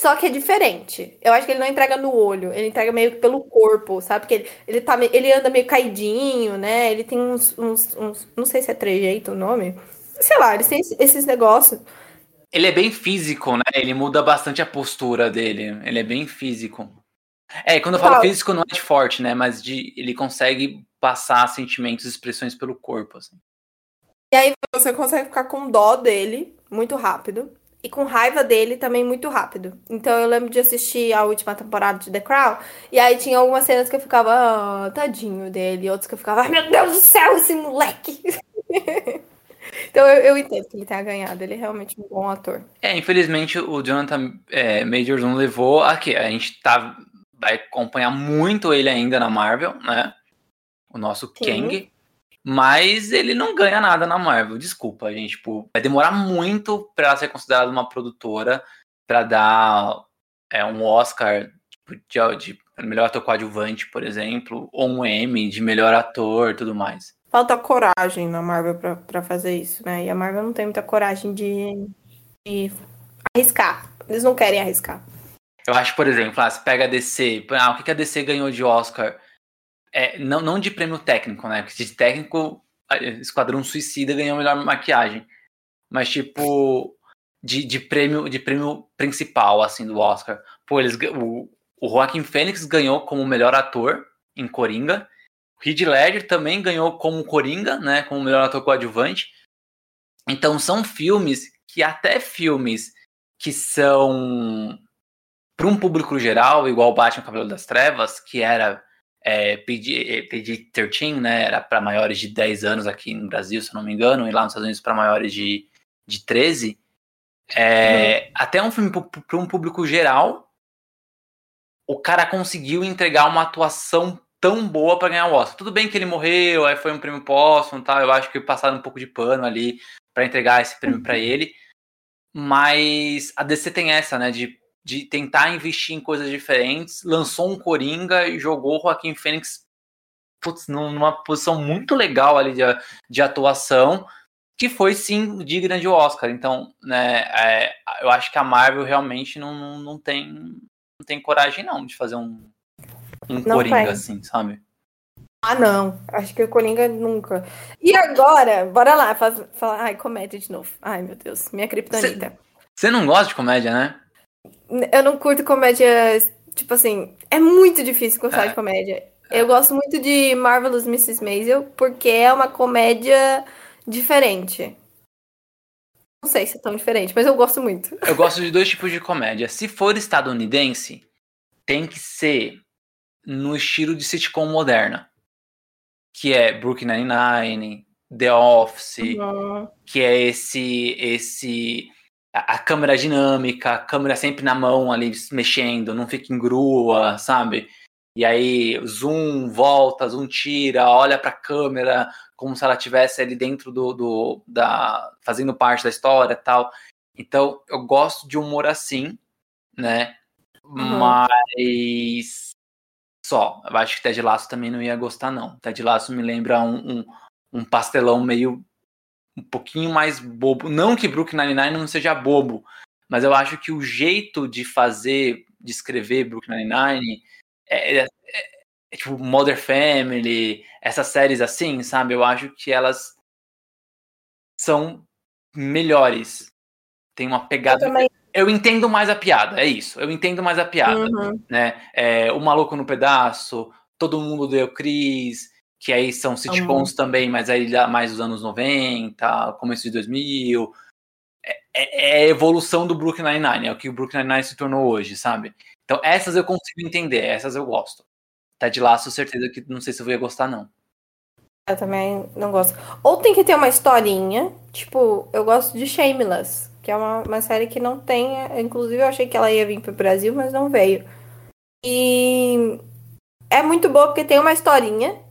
só que é diferente. Eu acho que ele não entrega no olho, ele entrega meio que pelo corpo, sabe? Porque ele, ele, tá, ele anda meio caidinho, né? Ele tem uns, uns, uns Não sei se é trejeito o nome. Sei lá, ele tem esses negócios. Ele é bem físico, né? Ele muda bastante a postura dele. Ele é bem físico. É, quando eu falo físico não é de forte, né? Mas de ele consegue passar sentimentos e expressões pelo corpo, assim. E aí você consegue ficar com dó dele muito rápido e com raiva dele também muito rápido. Então eu lembro de assistir a última temporada de The Crown, e aí tinha algumas cenas que eu ficava, ah, tadinho dele, e outras que eu ficava, ai meu Deus do céu, esse moleque! então eu, eu, entendo que ele tenha ganhado, ele é realmente um bom ator. É, infelizmente o Jonathan é, Majors não levou aqui, a gente tá, vai acompanhar muito ele ainda na Marvel, né? O nosso Sim. Kang. Mas ele não ganha nada na Marvel, desculpa, gente. Tipo, vai demorar muito para ser considerada uma produtora para dar é, um Oscar tipo, de, de melhor ator coadjuvante, por exemplo, ou um Emmy de melhor ator tudo mais. Falta coragem na Marvel para fazer isso, né? E a Marvel não tem muita coragem de, de arriscar. Eles não querem arriscar. Eu acho, por exemplo, ah, você pega a DC, ah, o que a DC ganhou de Oscar? É, não, não de prêmio técnico, né? Porque de técnico, Esquadrão Suicida ganhou melhor maquiagem. Mas, tipo, de, de, prêmio, de prêmio principal, assim, do Oscar. Pô, eles, o, o Joaquim Fênix ganhou como melhor ator em Coringa. O Heath Ledger também ganhou como Coringa, né? Como melhor ator coadjuvante. Então, são filmes que até filmes que são para um público geral, igual Batman Cabelo das Trevas, que era é, PG, PG-13, né? Era para maiores de 10 anos aqui no Brasil, se eu não me engano, e lá nos Estados Unidos para maiores de, de 13. É, uhum. Até um filme para um público geral, o cara conseguiu entregar uma atuação tão boa para ganhar o Oscar. Tudo bem que ele morreu, aí foi um prêmio póstumo, tal. Eu acho que passaram um pouco de pano ali para entregar esse prêmio para uhum. ele. Mas a DC tem essa, né? De de tentar investir em coisas diferentes, lançou um Coringa e jogou o Joaquim Fênix putz, numa posição muito legal ali de, de atuação, que foi sim digna de Oscar. Então, né, é, eu acho que a Marvel realmente não, não, não, tem, não tem coragem não de fazer um, um Coringa assim, sabe? Ah, não. Acho que o Coringa nunca. E agora, bora lá, faz, falar. Ai, comédia de novo. Ai, meu Deus, minha criptonita. Você não gosta de comédia, né? Eu não curto comédia, tipo assim, é muito difícil gostar É. de comédia. Eu gosto muito de Marvelous Mrs. Maisel porque é uma comédia diferente. Não sei se é tão diferente, mas eu gosto muito. Eu gosto de dois tipos de comédia. Se for estadunidense, tem que ser no estilo de sitcom moderna. Que é Brooklyn Nine-Nine, The Office, Uhum. que é esse esse a, a câmera dinâmica, a câmera sempre na mão ali mexendo, não fica em grua, sabe? E aí zoom, volta, zoom tira, olha pra câmera como se ela estivesse ali dentro do, do da fazendo parte da história, tal. Então, eu gosto de humor assim, né? Uhum. Mas só, eu acho que Ted Laço também não ia gostar não. Ted Laço me lembra um, um, um pastelão meio um pouquinho mais bobo. Não que Brooklyn Nine-Nine não seja bobo, mas eu acho que o jeito de fazer, de escrever Brooklyn Nine-Nine é, é- é- é tipo Mother Family, essas séries assim, sabe? Eu acho que elas são melhores. Tem uma Eu pegada. também. Eu entendo mais a piada, é isso. Eu entendo mais a piada Uhum. né? É, o Maluco no Pedaço, Todo Mundo Deu Cris, que aí são sitcoms também, mas aí mais dos anos 90, começo de 2000. É, é- é a evolução do Brooklyn Nine-Nine, é o que o Brooklyn Nine-Nine se tornou hoje, sabe? Então essas eu consigo entender, essas eu gosto. Ted Laço, certeza que não sei se eu ia gostar, não. Eu também não gosto. Ou tem que ter uma historinha, tipo, eu gosto de Shameless, que é uma, uma série que não tem. Inclusive, eu achei que ela ia vir pro Brasil, mas não veio. E é muito boa porque tem uma historinha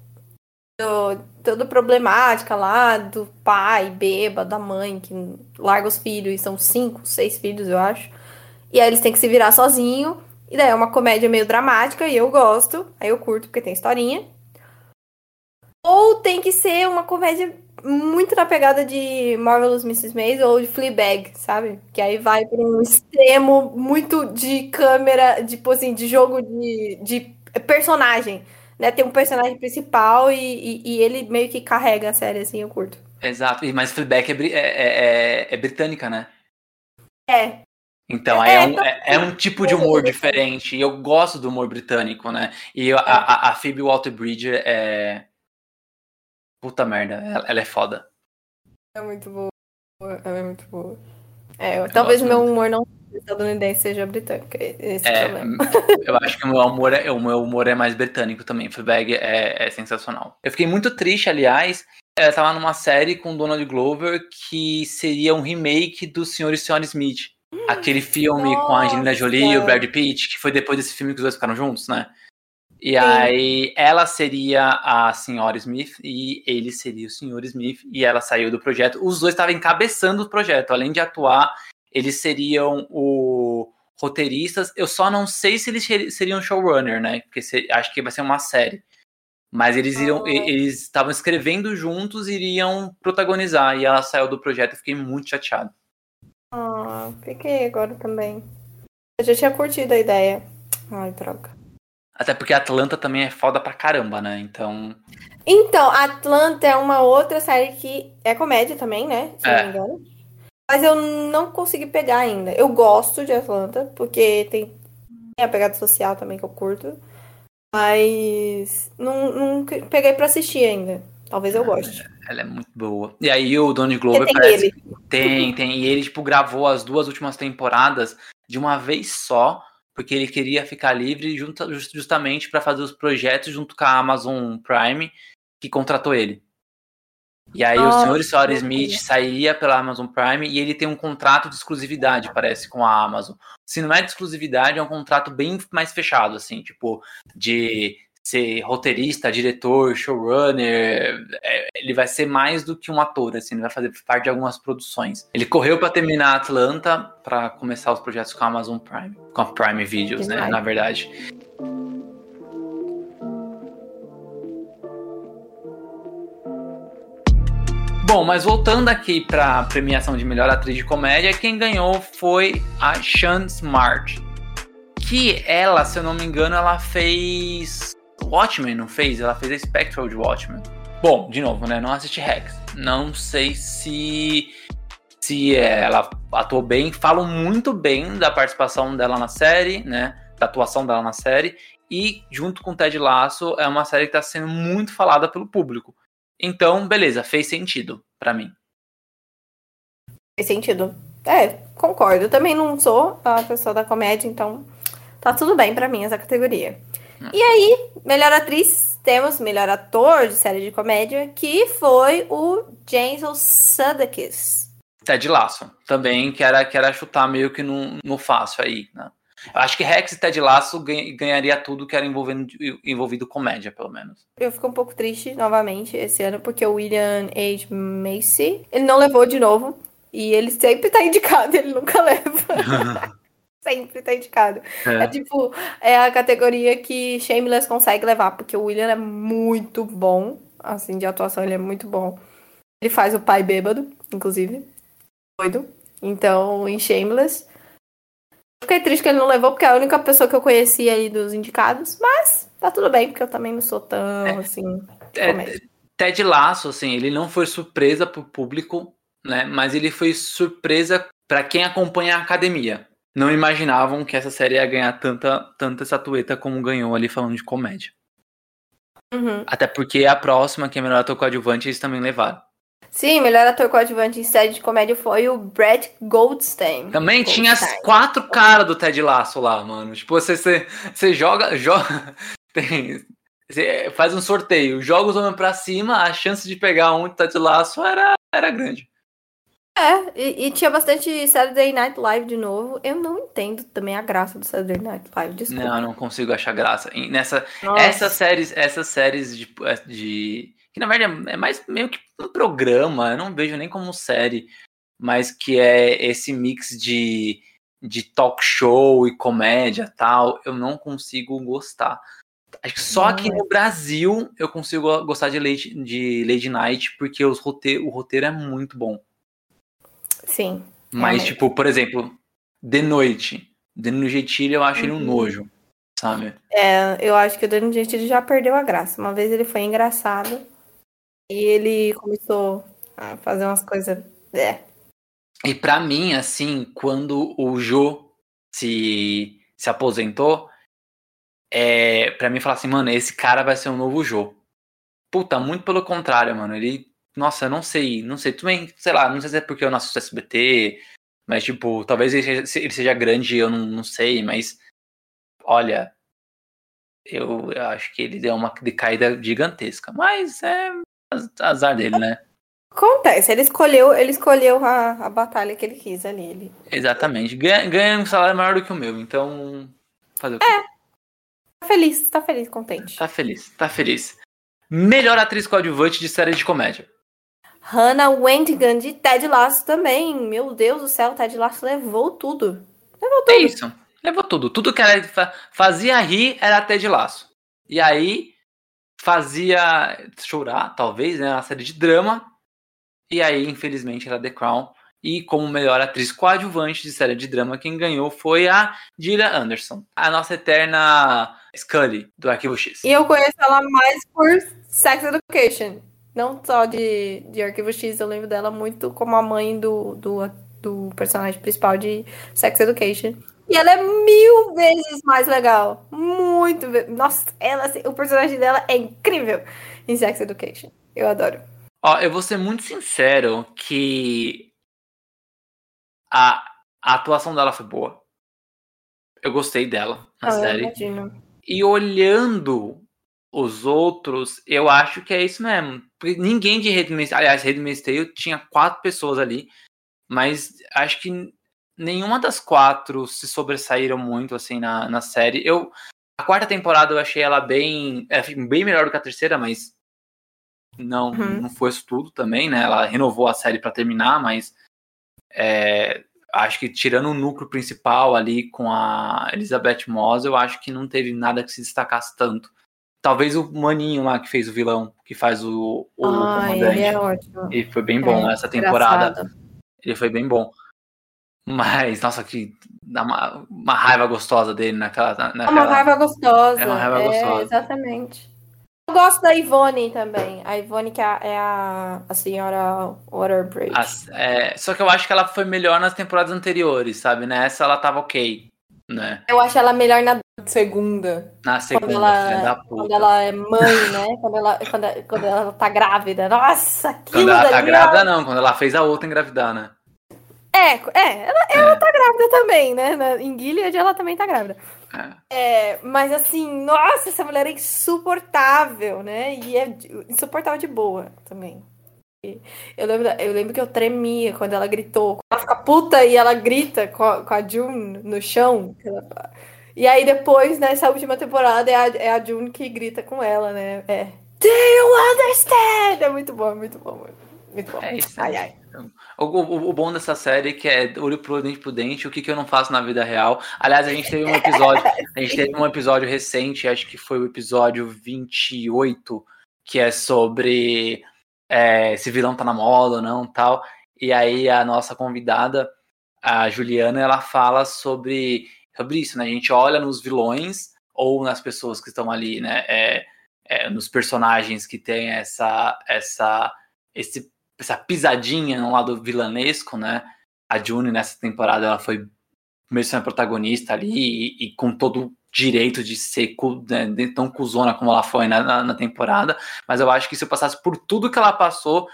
toda problemática lá do pai bêbado, da mãe que larga os filhos, e são cinco, seis filhos, eu acho. E aí eles têm que se virar sozinho. E daí é uma comédia meio dramática e eu gosto. Aí eu curto porque tem historinha. Ou tem que ser uma comédia muito na pegada de Marvelous Mrs. Maisel ou de Fleabag, sabe? Que aí vai para um extremo muito de câmera, tipo assim, de jogo de, de personagem, né? Tem um personagem principal e, e, e ele meio que carrega a série, assim, eu curto. Exato, mas Fleabag é, é, é- é- é britânica, né? É, Então, aí é, É, um, é, é um tipo de humor diferente. E eu gosto do humor britânico, né? E a, a, a Phoebe Waller-Bridge é... Puta merda, ela, ela é foda. é muito boa. É muito boa. É, talvez o meu humor não seja estadunidense seja britânico. Esse é É, problema. eu acho que o meu humor é, o meu humor é mais britânico também. Fleabag é, é sensacional. Eu fiquei muito triste, aliás. Eu tava numa série com o Donald Glover que seria um remake do Senhor e Senhora Smith. Aquele filme com a Angelina Jolie e o Nossa. Brad Pitt, que foi depois desse filme que os dois ficaram juntos, né? E aí ela seria a Senhora Smith e ele seria o Senhor Smith e ela saiu do projeto. Os dois estavam encabeçando o projeto, além de atuar, eles seriam o roteiristas. Eu só não sei se eles ser- seriam showrunner, né? Porque se- acho que vai ser uma série. Mas eles iriam, Ah. eles estavam escrevendo juntos e iriam protagonizar. E ela saiu do projeto, eu fiquei muito chateado. Ah, fiquei agora também. Eu já tinha curtido a ideia. Ai, droga. Até porque Atlanta também é foda pra caramba, né? Então. Então, Atlanta é uma outra série que é comédia também, né? Se É. não me engano. Mas eu não consegui pegar ainda. Eu gosto de Atlanta, porque tem, a pegada social também que eu curto. Mas não, não peguei pra assistir ainda. Talvez eu goste. Ela é muito boa. E aí o Donald Glover tem parece. ele. Tem, tem. E ele, tipo, gravou as duas últimas temporadas de uma vez só, porque ele queria ficar livre justamente pra fazer os projetos junto com a Amazon Prime, que contratou ele. E aí o senhor e senhora Smith sairia pela Amazon Prime e ele tem um contrato de exclusividade, parece, com a Amazon. Se não é de exclusividade, é um contrato bem mais fechado, assim, tipo, de ser roteirista, diretor, showrunner. é, ele vai ser mais do que um ator, assim, ele vai fazer parte de algumas produções. Ele correu pra terminar Atlanta pra começar os projetos com a Amazon Prime, com a Prime Videos, né, na verdade. Bom, mas voltando aqui pra premiação de melhor atriz de comédia, quem ganhou foi a Sean Smart. Que ela, se eu não me engano, ela fez Watchmen, não fez? Ela fez a Spectral de Watchmen. Bom, de novo, né? Não assisti Rex. Não sei se se ela atuou bem. Falam muito bem da participação dela na série, né? Da atuação dela na série. E junto com Ted Lasso é uma série que está sendo muito falada pelo público. Então, beleza, fez sentido para mim. Fez sentido. É, concordo. Eu também não sou a pessoa da comédia, então tá tudo bem para mim essa categoria. Hum. E aí, melhor atriz, temos melhor ator de série de comédia, que foi o Jason Sudeikis. Ted Lasso, também que era, que era chutar meio que no, no fácil aí, né? Eu acho que Rex e Ted Lasso ganharia tudo que era envolvendo, envolvido comédia, pelo menos. Eu fico um pouco triste novamente esse ano, porque o William H. Macy, ele não levou de novo. E ele sempre tá indicado, ele nunca leva. sempre tá indicado. É. é. tipo, é a categoria que Shameless consegue levar, porque o William é muito bom. Assim, de atuação, ele é muito bom. Ele faz o pai bêbado, inclusive. Doido. Então, em Shameless. Fiquei triste que ele não levou, porque é a única pessoa que eu conhecia aí dos indicados. Mas tá tudo bem, porque eu também não sou tão, é. assim. É, Ted Laço, assim, ele não foi surpresa pro público, né? Mas ele foi surpresa para quem acompanha a academia. Não imaginavam que essa série ia ganhar tanta, tanta estatueta como ganhou ali falando de comédia. Uhum. Até porque a próxima, que é melhor coadjuvante, eles também levaram. Sim, melhor ator coadjuvante em série de comédia foi o Brett Goldstein. Também Goldstein. tinha as quatro caras do Ted Lasso lá, mano. Tipo, você, você, você joga. joga tem, você faz um sorteio, joga os homens pra cima, a chance de pegar um Ted Lasso era, era grande. É, e, e, tinha bastante Saturday Night Live de novo. Eu não entendo também a graça do Saturday Night Live, desculpa. Não, não consigo achar graça. Nessa, essas séries, essas séries de, de que na verdade é mais meio que um programa, eu não vejo nem como série, mas que é esse mix de, de talk show e comédia tal, eu não consigo gostar. Acho que só aqui no Brasil eu consigo gostar de Lady, de Lady Night, porque os roteiro, o roteiro é muito bom. Sim. Mas, tipo, por exemplo, De Noite. Danilo Gentili, eu acho uhum. ele um uhum. nojo, sabe? É, eu acho que o Danilo Gentili já perdeu a graça. Uma vez ele foi engraçado, e ele começou a fazer umas coisas. É. E para mim, assim, quando o Jô se, se aposentou, é, para mim falar assim, mano, esse cara vai ser um novo Jô. Puta, muito pelo contrário, mano. Ele. Nossa, eu não sei, não sei. Também, sei lá, não sei se é porque eu não assisto SBT, mas, tipo, talvez ele seja, ele seja grande, eu não, não sei, mas. Olha, eu, eu acho que ele deu uma decaída gigantesca. Mas é azar dele, né? Acontece, ele escolheu, ele escolheu a, a batalha que ele quis ali. Ele... Exatamente. Ganha, ganha um salário maior do que o meu, então. Fazer o quê? É. Tá feliz, tá feliz, contente. Tá feliz, tá feliz. Melhor atriz coadjuvante de série de comédia. Hannah Wendigan de Ted Lasso também. Meu Deus do céu, Ted Lasso levou tudo. Levou tudo. É isso. Levou tudo. Tudo que ela fazia rir era Ted Lasso. E aí, fazia chorar, talvez, né? Uma série de drama. E aí, infelizmente, era The Crown. E como melhor atriz coadjuvante de série de drama, quem ganhou foi a Gillian Anderson, a nossa eterna Scully do Arquivo X. E eu conheço ela mais por Sex Education. Não só de, de Arquivo X, eu lembro dela muito como a mãe do, do, do personagem principal de Sex Education. E ela é mil vezes mais legal. Muito. Nossa, ela, assim, o personagem dela é incrível em Sex Education. Eu adoro. Ó, eu vou ser muito sincero que a, a atuação dela foi boa. Eu gostei dela na ah, série. Imagino. E olhando os outros, eu acho que é isso mesmo. Porque ninguém de Redmist, aliás, Redmist Tale tinha quatro pessoas ali, mas acho que nenhuma das quatro se sobressaíram muito assim na, na série. Eu a quarta temporada eu achei ela bem é, bem melhor do que a terceira, mas não uhum. não foi isso tudo também, né? Ela renovou a série para terminar, mas é, acho que tirando o núcleo principal ali com a Elizabeth Moss, eu acho que não teve nada que se destacasse tanto. Talvez o maninho lá que fez o vilão, que faz o, o ah, comandante. Ele é ótimo. Ele foi bem bom é, nessa temporada. Engraçado. Ele foi bem bom. Mas, nossa, que dá uma, uma raiva gostosa dele naquela. naquela... É uma raiva gostosa. É uma raiva é, gostosa. Exatamente. Eu gosto da Ivone também. A Ivone que é a, é a, a senhora Waterbridge. É, só que eu acho que ela foi melhor nas temporadas anteriores, sabe? Nessa ela tava ok, né? Eu acho ela melhor na segunda. Na segunda, Quando ela, quando ela é mãe, né? Quando ela, quando, quando ela tá grávida. Nossa, aquilo Quando ela tá grávida, não. Quando ela fez a outra engravidar, né? É, é, ela, ela tá grávida também, né? Na, em Gilead ela também tá grávida. É. É, mas assim, nossa, essa mulher é insuportável, né? E é insuportável de boa também. Eu lembro, eu lembro que eu tremia quando ela gritou. Ela fica puta e ela grita com a, com a June no chão. E aí depois, nessa última temporada, é a, é a June que grita com ela, né? É. Do you understand? É muito bom, muito bom. Muito bom. É isso Ai, ai. O, o- o bom dessa série é que é olho pro dente pro dente, o que, que eu não faço na vida real. Aliás, a gente teve um episódio, a gente teve um episódio recente, acho que foi o episódio 28, que é sobre é, se vilão tá na moda ou não tal. E aí a nossa convidada, a Juliana, ela fala sobre, sobre isso, né? A gente olha nos vilões ou nas pessoas que estão ali, né? É, é, nos personagens que tem essa, essa, esse essa pisadinha no lado vilanesco, né? A June nessa temporada ela foi mesmo sendo protagonista ali e, e com todo o direito de ser né, tão cuzona como ela foi na, na- na temporada, mas eu acho que se eu passasse por tudo que ela passou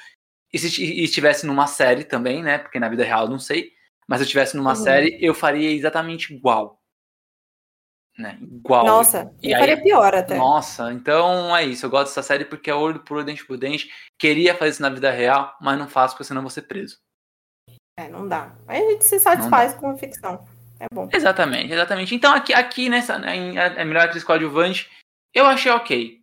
e se e estivesse numa série também, né? Porque na vida real eu não sei, mas se eu estivesse numa Uhum. série eu faria exatamente igual, né? Igual. Nossa, E aí- faria pior até. Nossa, então é isso. Eu gosto dessa série porque é olho por olho, dente por dente. Queria fazer isso na vida real, mas não faço porque senão eu vou ser preso. É, não dá. Aí a gente se satisfaz com ficção. É bom. Exatamente, exatamente. Então aqui, aqui nessa, né, em a, a melhor atriz coadjuvante, eu achei ok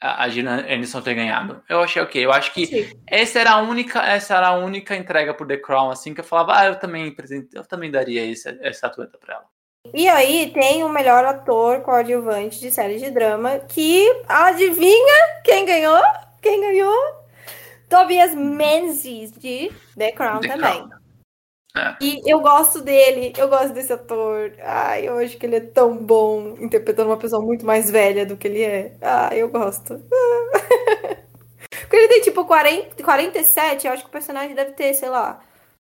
a, a Gina Anderson ter ganhado. Eu achei ok. Eu acho que Sim. essa era a única, essa era a única entrega por The Crown, assim, que eu falava, ah, eu também, eu também daria esse, essa estatueta pra ela. E aí tem o melhor ator coadjuvante de série de drama, que adivinha quem ganhou? Quem ganhou? Tobias Menzies de The Crown The também. Crown. É. E eu gosto dele, eu gosto desse ator. Ai, eu acho que ele é tão bom interpretando uma pessoa muito mais velha do que ele é. Ah, eu gosto. Porque ele tem tipo 40, 47, eu acho que o personagem deve ter, sei lá,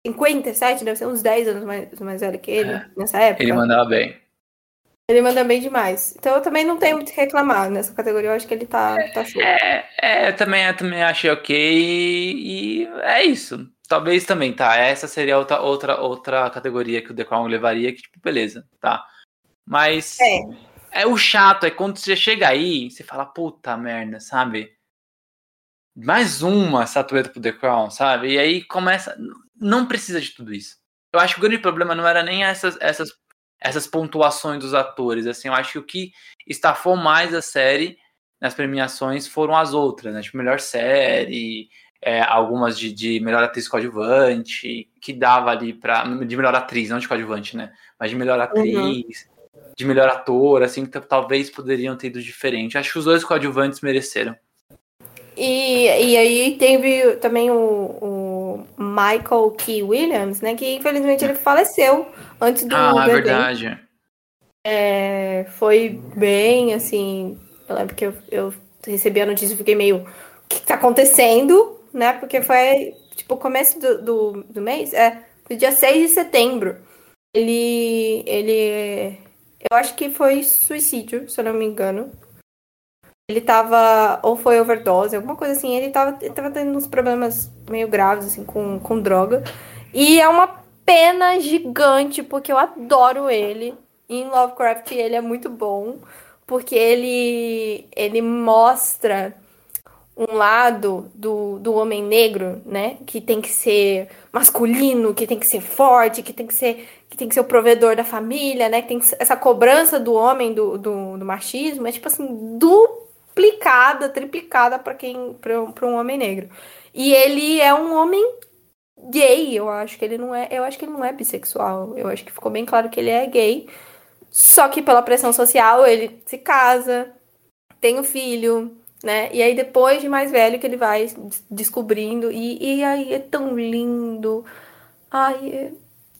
57, deve ser uns 10 anos mais, mais velho que ele É. nessa época. Ele mandava bem. Ele manda bem demais. Então eu também não tenho muito o que reclamar nessa categoria. Eu acho que ele tá, tá show. É, é, eu também, eu também achei ok e é isso. Talvez também, tá? Essa seria outra, outra, outra categoria que o The Crown levaria, que, tipo, beleza, tá? Mas É. é o chato, é quando você chega aí, você fala, puta merda, sabe? Mais uma estatueta pro The Crown, sabe? E aí começa. Não precisa de tudo isso. Eu acho que o grande problema não era nem essas, essas, essas pontuações dos atores. Assim, eu acho que o que estafou mais a série nas premiações foram as outras, né? Tipo, melhor série, é, algumas de, de melhor atriz coadjuvante, que dava ali pra. De melhor atriz, não de coadjuvante, né? Mas de melhor atriz, de melhor ator, assim, que talvez poderiam ter ido diferente. Acho que os dois coadjuvantes mereceram. E, e aí teve também o, o Michael Key Williams, né? Que infelizmente ele faleceu antes do Ah, bebê. verdade. É, foi bem assim. Eu lembro que eu, eu recebi a notícia e fiquei meio. O que, tá acontecendo? Né? Porque foi tipo o começo do, do, do mês. É, foi dia 6 de setembro. Ele. Ele. Eu acho que foi suicídio, se eu não me engano. Ele tava. Ou foi overdose, alguma coisa assim. Ele tava, ele tava tendo uns problemas meio graves, assim, com, com droga. E é uma pena gigante, porque eu adoro ele. Em Lovecraft ele é muito bom, porque ele, ele mostra um lado do, do homem negro, né? Que tem que ser masculino, que tem que ser forte, que tem que ser, que tem que ser o provedor da família, né? Que tem essa cobrança do homem do, do, do machismo, é tipo assim, duplicada, triplicada para quem para um homem negro. E ele é um homem gay, eu acho que ele não é, eu acho que ele não é bissexual. Eu acho que ficou bem claro que ele é gay. Só que pela pressão social ele se casa, tem um filho, né? E aí depois de mais velho que ele vai des- descobrindo e, e aí é tão lindo. Ai, é-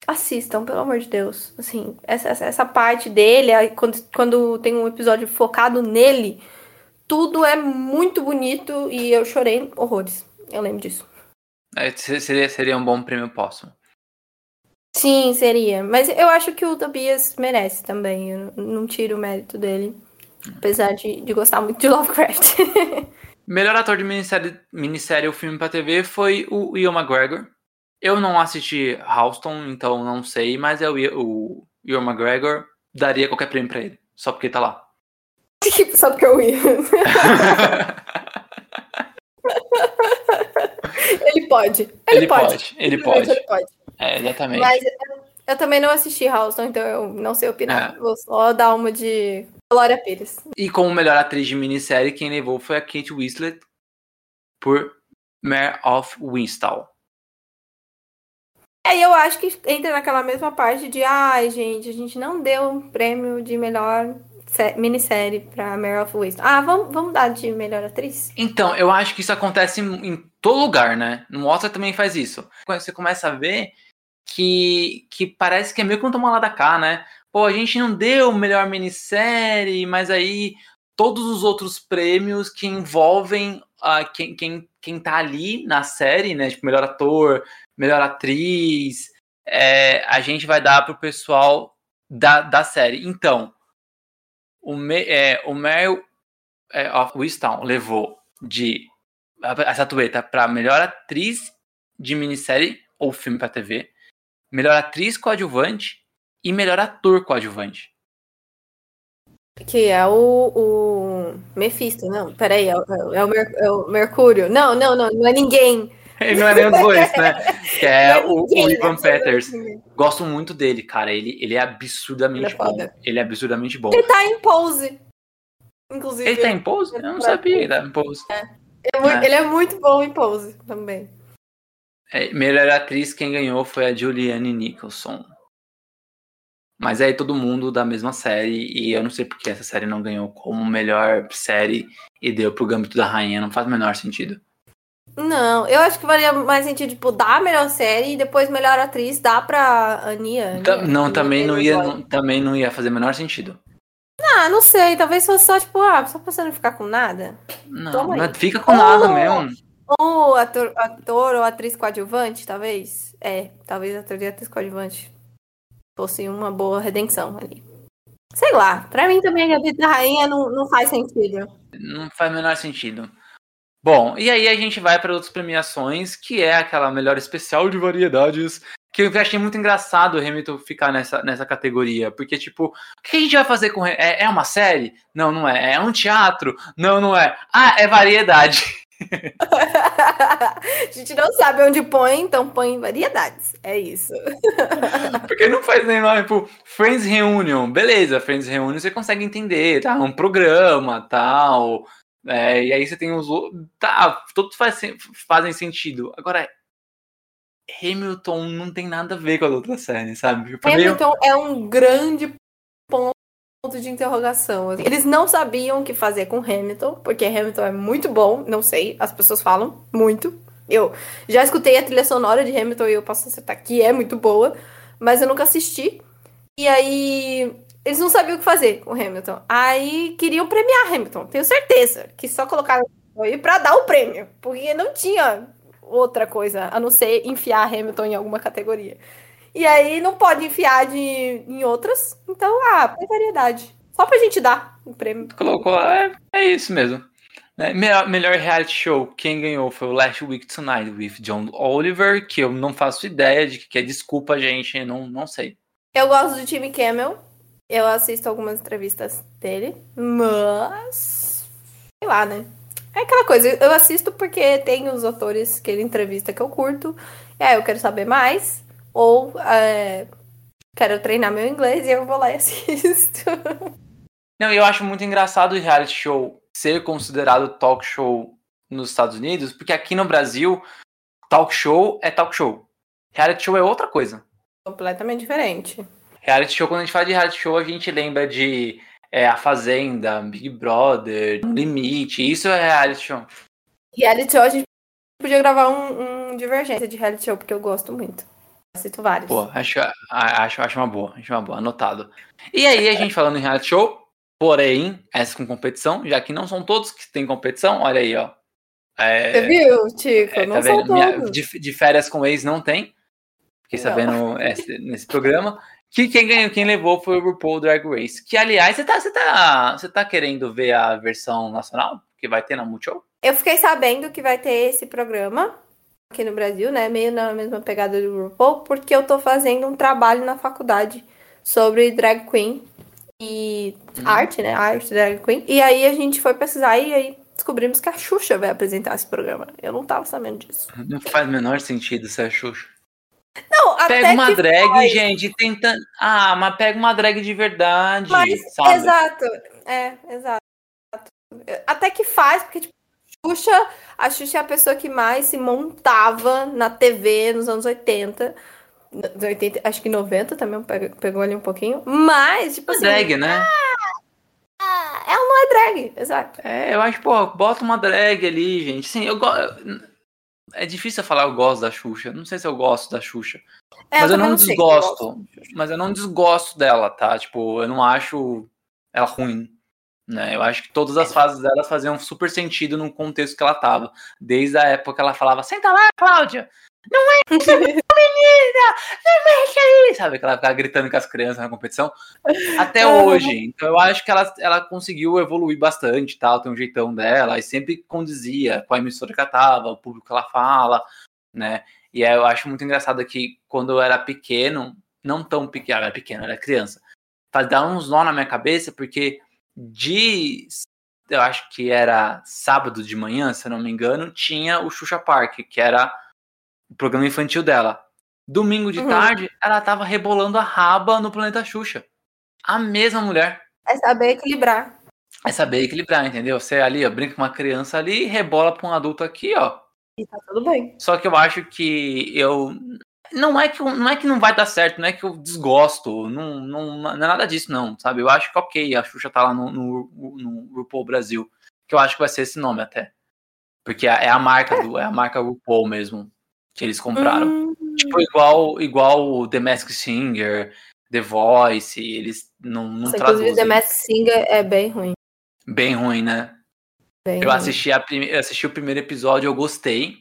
assistam, pelo amor de Deus. Assim, essa, essa, essa parte dele, quando, quando tem um episódio focado nele, tudo é muito bonito e eu chorei horrores. Eu lembro disso. É, seria, seria um bom prêmio póstumo. Sim, seria. Mas eu acho que o Tobias merece também. Eu não tiro o mérito dele. Apesar de, de gostar muito de Lovecraft. Melhor ator de minissérie, minissérie ou filme pra TV foi o Ian McGregor. Eu não assisti Houston, então não sei, mas é o, o Ian McGregor. Daria qualquer prêmio pra ele, só porque tá lá. só porque eu ia. ele pode. Ele, ele pode. pode. Ele pode. Ele pode. É, exatamente. Mas eu também não assisti Houston, então eu não sei opinar. É. Vou só dar uma de Glória Pires. E como melhor atriz de minissérie, quem levou foi a Kate Winslet por Mare of Winstall. É, eu acho que entra naquela mesma parte de, ai, gente, a gente não deu um prêmio de melhor minissérie pra Mare of Winstall. Ah, vamos, vamos dar de melhor atriz? Então, eu acho que isso acontece em, todo lugar, né? No Oscar também faz isso. Quando você começa a ver que, que parece que é meio que um toma lá da cá, né? Pô, a gente não deu melhor minissérie, mas aí todos os outros prêmios que envolvem uh, quem, quem, quem tá ali na série, né? Tipo, melhor ator, melhor atriz, é, a gente vai dar pro pessoal da, da série. Então, o, Me, é, o Meryl é, of Wistown levou de a, estatueta para melhor atriz de minissérie ou filme para TV, melhor atriz coadjuvante e melhor ator coadjuvante. Que é o, o Mephisto, não, peraí, é, é, o, Mer, é o Mercúrio. Não, não, não, não é ninguém. Ele não é nenhum dos dois, né? Que é, é o, o, Ivan Peters. Gosto muito dele, cara. Ele, ele é absurdamente ele é bom. Ele é absurdamente bom. Ele tá em pose. Inclusive. Ele tá em pose? Eu não sabia que ele tá em pose. É. Ele, é. ele é muito bom em pose também. É, melhor atriz, quem ganhou foi a Julianne Nicholson. Mas aí todo mundo da mesma série, e eu não sei porque essa série não ganhou como melhor série e deu pro Gambito da Rainha, não faz o menor sentido. Não, eu acho que valia mais sentido, tipo, dar a melhor série e depois melhor atriz dar pra Ania. Ta não, também não, ia, não, também não ia fazer o menor sentido. Ah, não sei, talvez fosse só, tipo, ah, só pra você não ficar com nada. Não, não fica com ou, nada mesmo. Ou ator, ator ou atriz coadjuvante, talvez. É, talvez ator e atriz coadjuvante fosse uma boa redenção ali. Sei lá, pra mim também a vida da rainha não, não faz sentido. Não faz o menor sentido. Bom, e aí a gente vai para outras premiações, que é aquela melhor especial de variedades, que eu achei muito engraçado o Hamilton ficar nessa, nessa categoria, porque, tipo, o que a gente vai fazer com. É, é uma série? Não, não é. É um teatro? Não, não é. Ah, é variedade. a gente não sabe onde põe, então põe variedades. É isso. Porque não faz nem nome, tipo, Friends Reunion. Beleza, Friends Reunion você consegue entender, tá? Um programa, tal. É, e aí você tem os Tá, todos faz, fazem sentido. Agora, Hamilton não tem nada a ver com a outra série, sabe? Tipo, Hamilton meio... é um grande ponto de interrogação. Eles não sabiam o que fazer com Hamilton, porque Hamilton é muito bom, não sei, as pessoas falam muito. Eu já escutei a trilha sonora de Hamilton e eu posso acertar que é muito boa, mas eu nunca assisti. E aí eles não sabiam o que fazer com Hamilton. Aí queriam premiar Hamilton, tenho certeza que só colocaram aí para dar o prêmio, porque não tinha outra coisa a não ser enfiar Hamilton em alguma categoria. E aí não pode enfiar de, em outras. Então, ah, tem variedade. Só pra gente dar o prêmio. Colocou, é, é isso mesmo. É, melhor, melhor reality show, quem ganhou foi o Last Week Tonight with John Oliver, que eu não faço ideia de que é desculpa, gente, não, não sei. Eu gosto do time Camel. Eu assisto algumas entrevistas dele, mas. Sei lá, né? É aquela coisa, eu assisto porque tem os atores que ele entrevista que eu curto. E aí eu quero saber mais. Ou é, quero treinar meu inglês e eu vou lá e assisto. Não, eu acho muito engraçado o reality show ser considerado talk show nos Estados Unidos, porque aqui no Brasil, talk show é talk show. Reality show é outra coisa. Completamente diferente. Reality show, quando a gente fala de reality show, a gente lembra de é, A Fazenda, Big Brother, Limite, isso é reality show. Reality show, a gente podia gravar um, um Divergência de reality show, porque eu gosto muito. cito vários. Pô, acho, acho, acho uma boa, acho uma boa, anotado. E aí, a gente falando em reality show, porém, essa com competição, já que não são todos que têm competição, olha aí, ó. É, Você viu, Tico? É, não tá são Minha, de, de, férias com ex não tem. Fiquei sabendo esse, nesse programa. Que quem ganhou, quem levou foi o RuPaul Drag Race. Que, aliás, você tá, você tá, você tá querendo ver a versão nacional que vai ter na Multishow? Eu fiquei sabendo que vai ter esse programa aqui no Brasil, né? Meio na mesma pegada do RuPaul, porque eu tô fazendo um trabalho na faculdade sobre drag queen e hum. arte, né? Arte drag queen. E aí a gente foi pesquisar e aí descobrimos que a Xuxa vai apresentar esse programa. Eu não tava sabendo disso. Não faz o menor sentido ser a Xuxa. Não, pega uma drag, faz. gente, tenta. Ah, mas pega uma drag de verdade. Mas, sabe? Exato. É, exato. Até que faz, porque, tipo, Xuxa, a Xuxa é a pessoa que mais se montava na TV nos anos 80. 80 acho que 90 também pegou ali um pouquinho. Mas, tipo assim. Drag, né? Ah, ela não é drag, exato. É, eu acho, pô, bota uma drag ali, gente. Sim, eu gosto. É difícil falar eu gosto da Xuxa. Não sei se eu gosto da Xuxa. É, mas eu, eu não desgosto. Eu mas eu não desgosto dela, tá? Tipo, eu não acho ela ruim. Né? Eu acho que todas as fases dela faziam super sentido no contexto que ela tava. Desde a época que ela falava, senta lá, Cláudia! Não é isso, menina! Não mexe aí! Sabe, que ela ficava gritando com as crianças na competição. Até hoje. Então eu acho que ela, ela conseguiu evoluir bastante, tal, tem um jeitão dela, e sempre condizia com a emissora que ela tava, o público que ela fala, né? E aí eu acho muito engraçado que quando eu era pequeno, não tão pequeno, era pequeno, era criança, dar uns nó na minha cabeça, porque de eu acho que era sábado de manhã, se eu não me engano, tinha o Xuxa Park, que era o programa infantil dela. Domingo de uhum. tarde, ela tava rebolando a raba no planeta Xuxa. A mesma mulher. É saber equilibrar. É saber equilibrar, entendeu? Você ali, ó, brinca com uma criança ali e rebola pra um adulto aqui, ó. E tá tudo bem. Só que eu acho que eu não é que não é que não vai dar certo, não é que eu desgosto, não, não, não é nada disso, não, sabe? Eu acho que ok, a Xuxa tá lá no, no, no RuPaul Brasil, que eu acho que vai ser esse nome até. Porque é, é a marca do, é a marca RuPaul mesmo que eles compraram. Hum. Tipo, igual, igual o The Masked Singer, The Voice, eles não, não Nossa, traduzem. Inclusive, The Masked Singer é bem ruim. Bem ruim, né? Bem eu, ruim. Assisti a prime... eu assisti o primeiro episódio, eu gostei.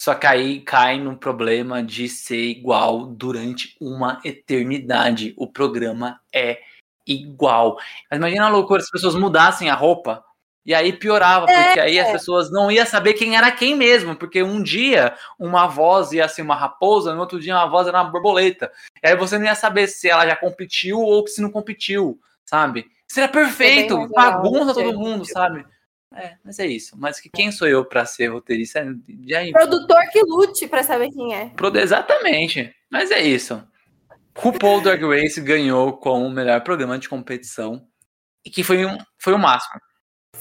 Só que aí cai no problema de ser igual durante uma eternidade. O programa é igual. Mas imagina a loucura se as pessoas mudassem a roupa. E aí piorava, porque é. aí as pessoas não iam saber quem era quem mesmo, porque um dia uma voz ia ser uma raposa, no outro dia uma voz era uma borboleta. E aí você não ia saber se ela já competiu ou se não competiu, sabe? Seria perfeito, é bagunça todo mundo, sabe? É, mas é isso. Mas que quem sou eu para ser roteirista? Já... Produtor que lute para saber quem é. Exatamente. Mas é isso. RuPaul Drag Race ganhou como o melhor programa de competição e que foi um, foi o máximo.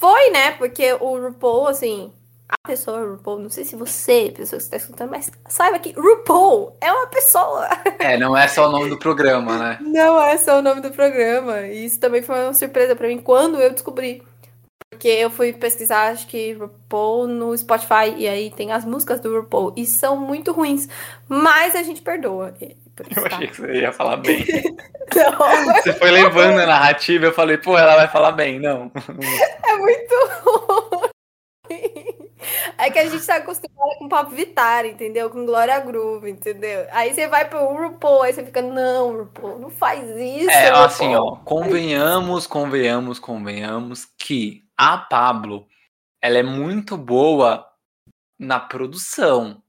Foi, né? Porque o RuPaul, assim, a pessoa RuPaul, não sei se você, pessoa que está escutando, mas saiba que RuPaul é uma pessoa. É, não é só o nome do programa, né? Não é só o nome do programa. E isso também foi uma surpresa para mim quando eu descobri. Porque eu fui pesquisar, acho que RuPaul no Spotify, e aí tem as músicas do RuPaul, e são muito ruins, mas a gente perdoa. Eu achei que você ia falar bem. Não, você foi levando a narrativa, eu falei, pô, ela vai falar bem, não. É muito ruim. É que a gente tá acostumado com Papo Vitar, entendeu? Com Glória Groove, entendeu? Aí você vai pro RuPaul, aí você fica, não, RuPaul, não faz isso. É, RuPaul. assim, ó, convenhamos, convenhamos, convenhamos que a Pablo, ela é muito boa na produção.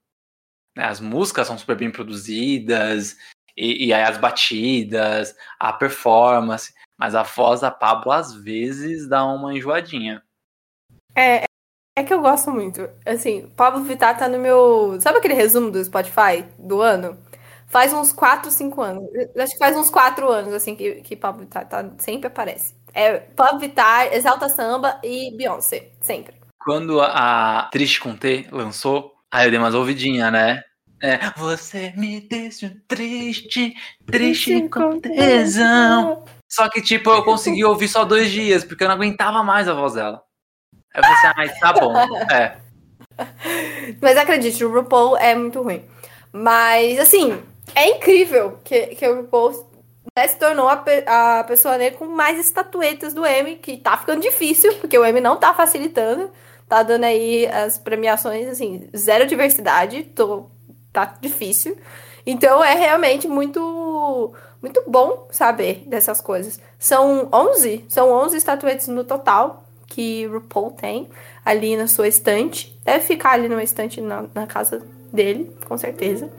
Né? As músicas são super bem produzidas, e, e aí as batidas, a performance, mas a voz da Pablo às vezes dá uma enjoadinha. É, é que eu gosto muito. Assim, Pablo Vittar tá no meu. Sabe aquele resumo do Spotify do ano? Faz uns 4, 5 anos. Acho que faz uns 4 anos, assim, que, que Pablo Vittar tá, sempre aparece. É Pablo Vittar, Exalta Samba e Beyoncé, sempre. Quando a Triste com T lançou, aí eu dei umas ouvidinhas, né? É, você me deixa triste, triste com tesão. Só que, tipo, eu consegui ouvir só dois dias, porque eu não aguentava mais a voz dela. Aí eu falei assim, ah, tá bom, é. Mas acredite, o RuPaul é muito ruim. Mas, assim, É incrível que, que o RuPaul né, se tornou a, pe- a pessoa negra com mais estatuetas do Emmy, que tá ficando difícil, porque o Emmy não tá facilitando. Tá dando aí as premiações, assim, zero diversidade, tô, tá difícil. Então é realmente muito muito bom saber dessas coisas. São 11, são 11 estatuetas no total que RuPaul tem ali na sua estante. Deve ficar ali numa estante na, na casa dele, com certeza.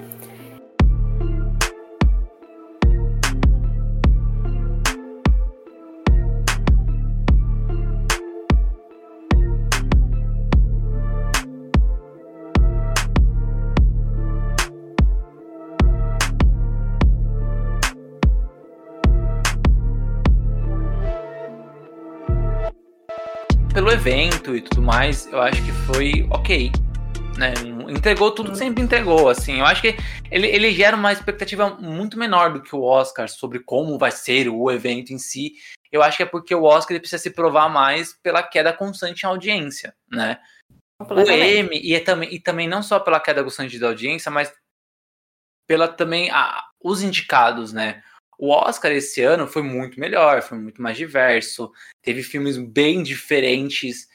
Evento e tudo mais, eu acho que foi ok. Né? Entregou tudo que sempre entregou, assim. Eu acho que ele, ele gera uma expectativa muito menor do que o Oscar sobre como vai ser o evento em si. Eu acho que é porque o Oscar precisa se provar mais pela queda constante em audiência, né? O. M, e, é também, e também não só pela queda constante da audiência, mas pela também a, os indicados, né? O Oscar esse ano foi muito melhor, foi muito mais diverso, teve filmes bem diferentes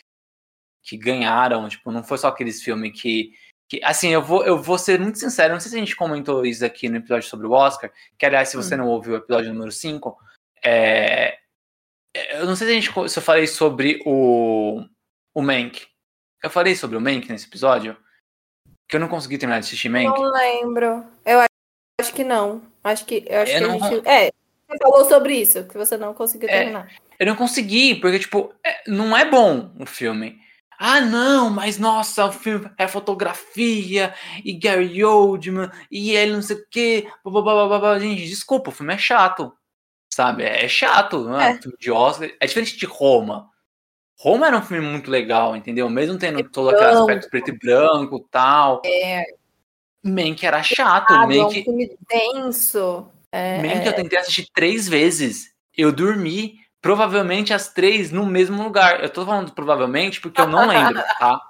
que ganharam, tipo, não foi só aqueles filmes que, que assim, eu vou, eu vou ser muito sincero, não sei se a gente comentou isso aqui no episódio sobre o Oscar, que aliás, se você Hum. não ouviu o episódio número 5, é, eu não sei se, a gente, se eu falei sobre o, o Mank. Eu falei sobre o Mank nesse episódio, que eu não consegui terminar de assistir Mank. Não lembro. Eu acho- acho que não. Acho que, eu acho Eu que não a gente. É, você falou sobre isso, que você não conseguiu É. terminar. Eu não consegui, porque, tipo, é- não é bom o filme. Ah, não, mas nossa, o filme é fotografia e Gary Oldman e ele não sei o quê. babá. Gente, desculpa, o filme é chato. Sabe? É chato, não é, É. filme de Oscar. É diferente de Roma. Roma era um filme muito legal, entendeu? Mesmo tendo todo aquele aspecto preto e branco e tal. É. Mank era chato. Sabe, é um Mank, filme denso. É, Mank eu tentei assistir três vezes. Eu dormi, provavelmente as três no mesmo lugar. Eu tô falando provavelmente porque eu não lembro, tá?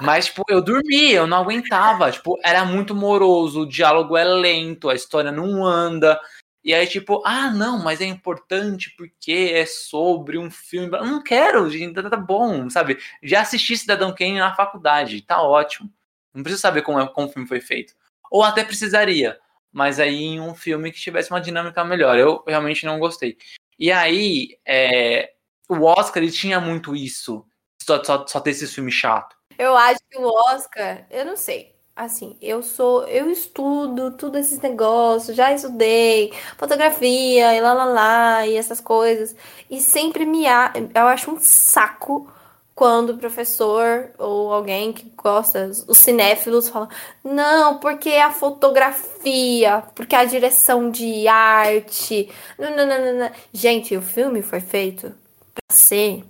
Mas, tipo, eu dormi, eu não aguentava. Tipo, era muito moroso, o diálogo é lento, a história não anda. E aí, tipo, ah, não, mas é importante porque é sobre um filme. Eu não quero, gente, tá, tá bom, sabe? Já assisti Cidadão Kane na faculdade, tá ótimo. Não preciso saber como, é, como o filme foi feito. Ou até precisaria, mas aí em um filme que tivesse uma dinâmica melhor. Eu realmente não gostei. E aí, é, o Oscar, ele tinha muito isso. Só, só, só ter esse filme chato. Eu acho que o Oscar, eu não sei. Assim, eu sou, eu estudo tudo esses negócios, já estudei fotografia e lá lá lá e essas coisas. E sempre me há, eu acho um saco quando o professor ou alguém que gosta, os cinéfilos falam, não, porque a fotografia, porque a direção de arte. Não, não, não, não. Gente, o filme foi feito pra ser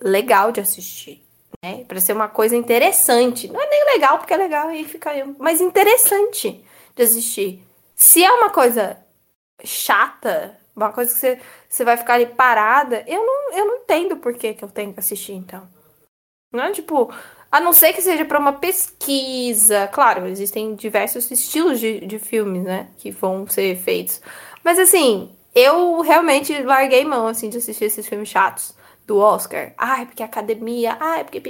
legal de assistir né? Para ser uma coisa interessante. Não é nem legal, porque é legal aí fica mas interessante de assistir. Se é uma coisa chata, uma coisa que você, você vai ficar ali parada, eu não, eu não entendo por que, que eu tenho que assistir, então. Não é tipo, a não ser que seja para uma pesquisa. Claro, existem diversos estilos de, de filmes, né? Que vão ser feitos. Mas assim, eu realmente larguei mão assim de assistir esses filmes chatos do Oscar. Ai, porque academia, ai, porque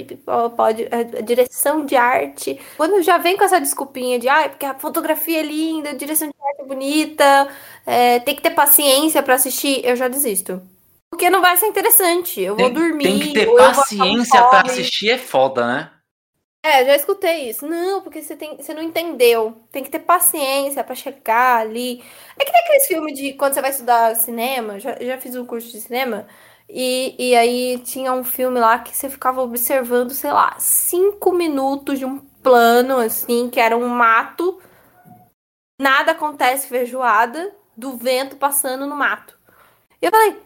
pode, a, direção de arte. Quando já vem com essa desculpinha de, ai, porque a fotografia é linda, a direção de arte é bonita, é, tem que ter paciência pra assistir, eu já desisto. Porque não vai ser interessante. Eu vou Tem, dormir. tem que ter paciência pra fome. assistir, é foda, né? É, já escutei isso. Não, porque você, tem, você não entendeu. Tem que ter paciência pra chegar ali. É que nem aqueles filmes de quando você vai estudar cinema. Já, já fiz um curso de cinema. E, e aí tinha um filme lá que você ficava observando, sei lá, cinco minutos de um plano, assim, que era um mato. Nada acontece, feijoada, do vento passando no mato. E eu falei,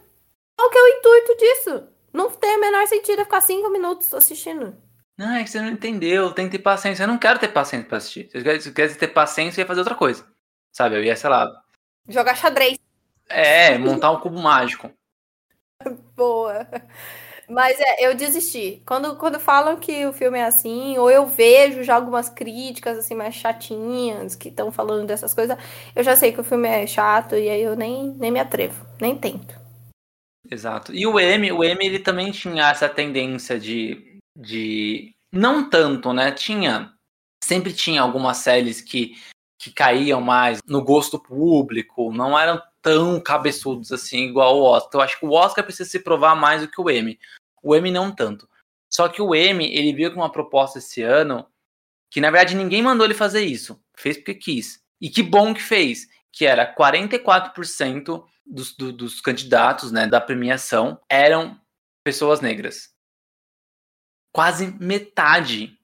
qual que é o intuito disso? Não tem o menor sentido eu ficar cinco minutos assistindo. Não, é que você não entendeu, tem que ter paciência. Eu não quero ter paciência pra assistir. Se eu quisesse- quisesse ter paciência, eu ia fazer outra coisa. Sabe? Eu ia, sei lá, Jogar xadrez. é, montar um cubo mágico. Boa. Mas é, eu desisti. Quando, quando falam que o filme é assim, ou eu vejo já algumas críticas assim mais chatinhas que estão falando dessas coisas, eu já sei que o filme é chato e aí eu nem, nem me atrevo, nem tento. Exato. E o M, o M ele também tinha essa tendência de, de não tanto, né? Tinha sempre tinha algumas séries que que caíam mais no gosto público, não eram tão cabeçudos assim, igual o Oscar. Eu acho que o Oscar precisa se provar mais do que o M. O M não tanto. Só que o M, ele veio com uma proposta esse ano que, na verdade, ninguém mandou ele fazer isso. Fez porque quis. E que bom que fez. Que era 44% dos, do, dos candidatos né, da premiação eram pessoas negras. Quase metade.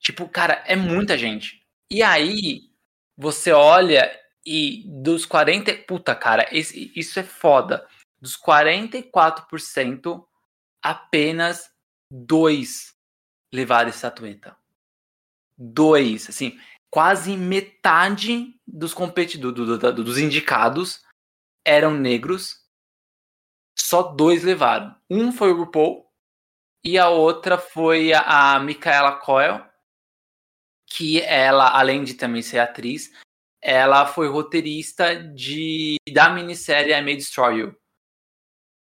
Tipo, cara, é muita gente. E aí, você olha e dos 40. Puta, cara, esse, isso é foda. Dos 44%, apenas dois levaram estatueta. Dois, assim, quase metade dos competidores, do, do, dos indicados eram negros. Só dois levaram. Um foi o RuPaul e a outra foi a, a Micaela Coel, que ela, além de também ser atriz, ela foi roteirista de da minissérie I May Destroy You.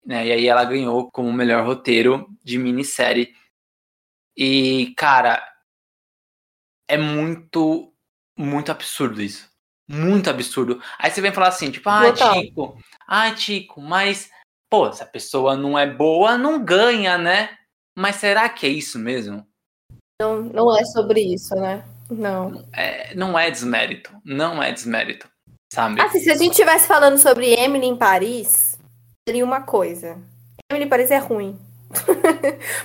Né? E aí ela ganhou como melhor roteiro de minissérie. E, cara, é muito, muito absurdo isso. Muito absurdo. Aí você vem falar assim, tipo, ah, Chico, ah, Chico, mas, pô, se a pessoa não é boa, não ganha, né? Mas será que é isso mesmo? Não, não é sobre isso, né? Não. É, não é desmérito. Não é desmérito. Sabe? Assim, se a gente estivesse falando sobre Emily em Paris, seria uma coisa. Emily em Paris é ruim.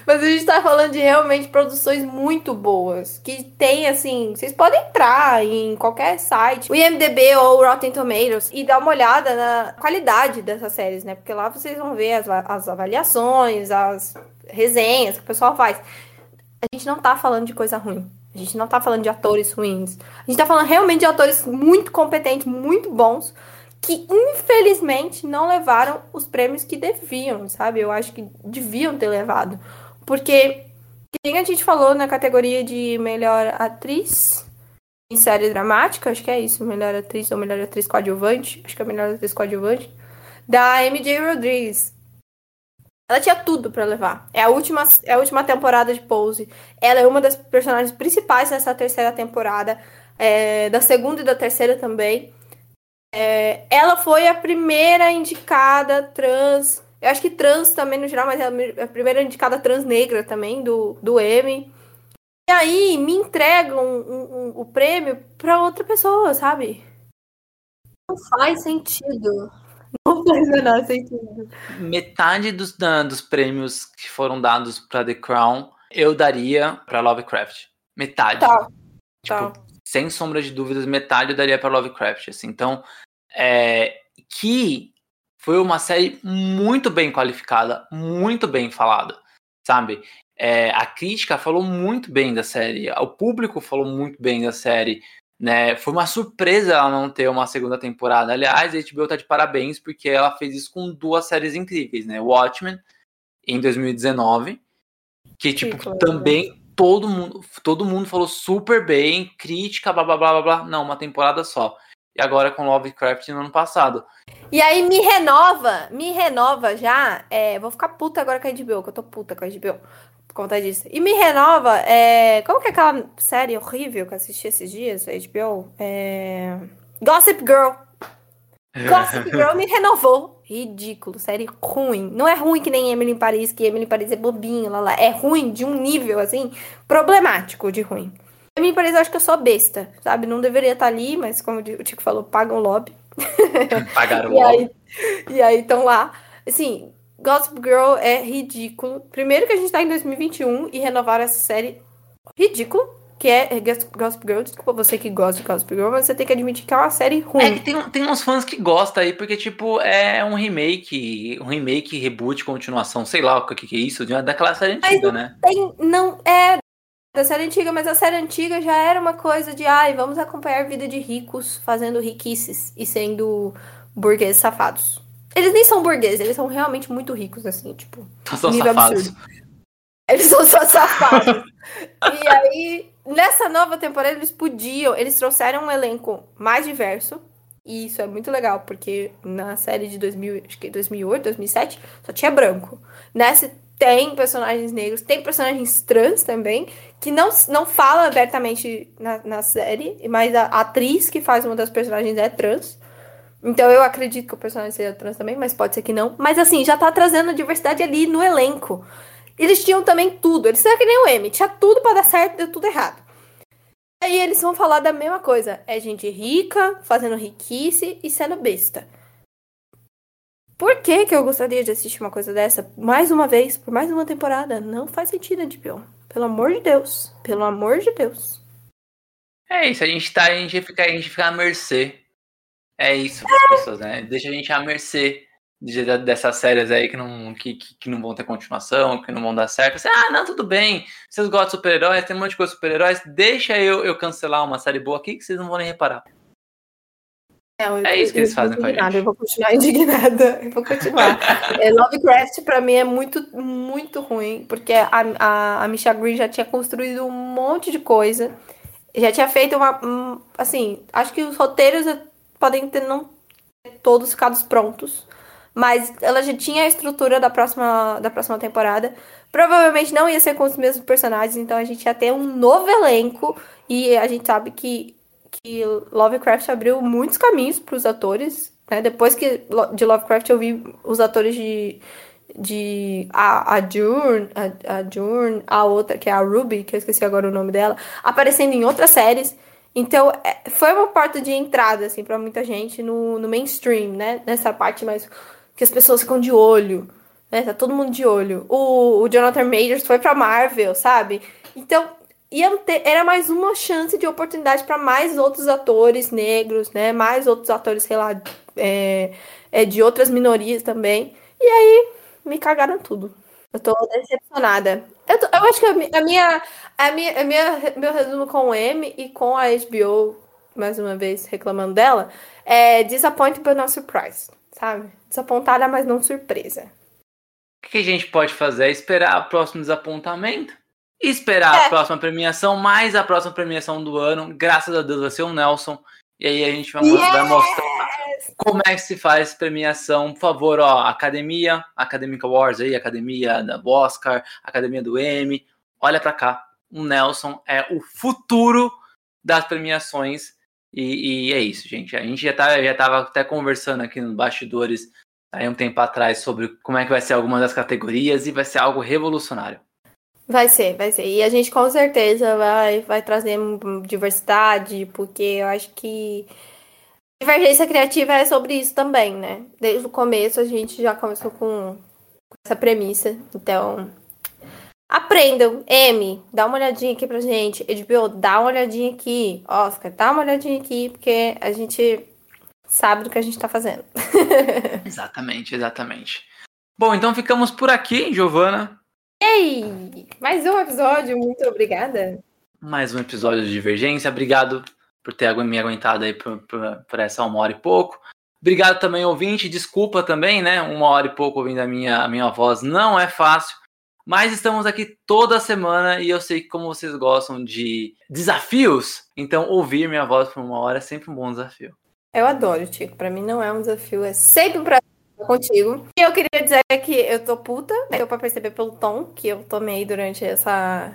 Mas a gente tá falando de realmente produções muito boas. Que tem, assim, vocês podem entrar em qualquer site, o IMDB ou o Rotten Tomatoes, e dar uma olhada na qualidade dessas séries, né? Porque lá vocês vão ver as, as avaliações, as resenhas que o pessoal faz a gente não tá falando de coisa ruim. A gente não tá falando de atores ruins. A gente tá falando realmente de atores muito competentes, muito bons, que infelizmente não levaram os prêmios que deviam, sabe? Eu acho que deviam ter levado. Porque quem a gente falou na categoria de melhor atriz em série dramática, acho que é isso, melhor atriz ou melhor atriz coadjuvante, acho que é melhor atriz coadjuvante, da MJ Rodrigues. Ela tinha tudo para levar. É a última, é a última temporada de Pose. Ela é uma das personagens principais nessa terceira temporada, é, da segunda e da terceira também. É, ela foi a primeira indicada trans. Eu acho que trans também no geral, mas é a primeira indicada trans negra também do, do Emmy. E aí me entregam um, um, o prêmio para outra pessoa, sabe? Não faz sentido. Não faz menor sentido. Metade dos, dos prêmios que foram dados para The Crown eu daria para Lovecraft. Metade. Tá. Tipo, tá. sem sombra de dúvidas, metade eu daria para Lovecraft. Assim. Então, é, que foi uma série muito bem qualificada, muito bem falada, sabe? É, a crítica falou muito bem da série, o público falou muito bem da série. Né? Foi uma surpresa ela não ter uma segunda temporada. Aliás, a HBO tá de parabéns porque ela fez isso com duas séries incríveis, né? Watchmen em 2019, que tipo Sim, também todo mundo, todo mundo falou super bem, crítica, blá blá blá blá blá. Não, uma temporada só. E agora com Lovecraft no ano passado. E aí me renova, me renova já. É, vou ficar puta agora com a HBO, que eu tô puta com a HBO conta disso. E me renova, é... como que é aquela série horrível que eu assisti esses dias, a HBO? É... Gossip Girl. Gossip Girl me renovou. Ridículo, série ruim. Não é ruim que nem Emily em Paris, que Emily em Paris é bobinho, lá, lá. É ruim de um nível, assim, problemático de ruim. Emily em Paris eu acho que eu sou besta, sabe? Não deveria estar ali, mas como o Tico falou, pagam o lobby. Pagaram o lobby. E aí estão lá. Assim, Gossip Girl é ridículo. Primeiro que a gente tá em 2021 e renovaram essa série ridículo. Que é Gossip Girl, desculpa você que gosta de Gossip Girl, mas você tem que admitir que é uma série ruim. É que tem, tem uns fãs que gostam aí, porque, tipo, é um remake, um remake, reboot, continuação, sei lá o que, que é isso, daquela série antiga, mas né? Tem, não, é da série antiga, mas a série antiga já era uma coisa de, ai, vamos acompanhar a vida de ricos fazendo riquices e sendo burgueses safados. Eles nem são burgueses, eles são realmente muito ricos, assim, tipo. São safados. Absurdo. Eles são só safados. e aí, nessa nova temporada, eles podiam. Eles trouxeram um elenco mais diverso. E isso é muito legal, porque na série de 2000, acho que 2008, 2007, só tinha branco. Nessa tem personagens negros, tem personagens trans também, que não, não fala abertamente na, na série, mas a, a atriz que faz uma das personagens é trans. Então eu acredito que o personagem seja trans também, mas pode ser que não. Mas assim, já tá trazendo diversidade ali no elenco. Eles tinham também tudo. Eles eram que nem o M. Tinha tudo para dar certo, deu tudo errado. Aí eles vão falar da mesma coisa. É gente rica, fazendo riquice e sendo besta. Por que, que eu gostaria de assistir uma coisa dessa mais uma vez, por mais uma temporada? Não faz sentido, HBO. Pelo amor de Deus. Pelo amor de Deus. É isso, a gente tá, a gente fica, a gente fica à mercê. É isso as pessoas, né? Deixa a gente à mercê de, dessas séries aí que não, que, que, não vão ter continuação, que não vão dar certo. Você, ah, não, tudo bem. Vocês gostam de super-heróis, tem um monte de coisa de super-heróis. Deixa eu, eu cancelar uma série boa aqui que vocês não vão nem reparar. É, é isso que eles fazem com a gente. Eu vou continuar indignada. Eu vou continuar. é, Lovecraft, pra mim, é muito, muito ruim, porque a, a, a Misha Green já tinha construído um monte de coisa. Já tinha feito uma. Um, assim, acho que os roteiros podem ter não ter todos ficados prontos. Mas ela já tinha a estrutura da próxima, da próxima temporada. Provavelmente não ia ser com os mesmos personagens, então a gente ia ter um novo elenco. E a gente sabe que Lovecraft abriu muitos caminhos para os atores. Né? Depois que de Lovecraft eu vi os atores de, de a, a June, a, a June, a outra que é a Ruby, que eu esqueci agora o nome dela, aparecendo em outras séries. Então, é, foi uma porta de entrada, assim, para muita gente no, no mainstream, né? Nessa parte mais que as pessoas ficam de olho, né? Tá todo mundo de olho. O, o Jonathan Majors foi pra Marvel, sabe? Então, ia ter, era mais uma chance de oportunidade para mais outros atores negros, né? Mais outros atores, sei lá, é, é, de outras minorias também. E aí, me cagaram tudo. Eu tô decepcionada. Eu, tô, eu acho que a, minha, a, minha, a minha, meu resumo com o M e com a HBO, mais uma vez reclamando dela, é disappointed but not surprised, sabe? Desapontada, mas não surpresa. O que a gente pode fazer? É esperar o próximo desapontamento? Esperar é. a próxima premiação, mais a próxima premiação do ano. Graças a Deus vai ser o Nelson. E aí a gente vai, yes! vai mostrar como é que se faz premiação. Por favor, ó, Academia, Academic Awards aí, Academia da Oscar, Academia do Emmy. Olha para cá. O Nelson é o futuro das premiações. E, e, é isso, gente. A gente já, tá, já tava até conversando aqui nos bastidores aí um tempo atrás sobre como é que vai ser alguma das categorias e vai ser algo revolucionário. Vai ser, vai ser. E a gente com certeza vai, vai trazer diversidade, porque eu acho que divergência criativa é sobre isso também, né? Desde o começo a gente já começou com, essa premissa. Então, aprendam. M, dá uma olhadinha aqui pra gente. HBO, dá uma olhadinha aqui. Oscar, dá uma olhadinha aqui, porque a gente sabe do que a gente tá fazendo. exatamente, exatamente. Bom, então ficamos por aqui, Giovana. Ei! Mais um episódio, muito obrigada. Mais um episódio de Divergência. Obrigado por ter me aguentado aí por, por, por, essa uma hora e pouco. Obrigado também, ouvinte. Desculpa também, né? Uma hora e pouco ouvindo a minha, a minha voz não é fácil. Mas estamos aqui toda semana e eu sei que como vocês gostam de desafios, então ouvir minha voz por uma hora é sempre um bom desafio. Eu adoro, Tico. Para mim não é um desafio, é sempre um prazer contigo. E eu queria dizer que eu tô puta, né? deu pra perceber pelo tom que eu tomei durante essa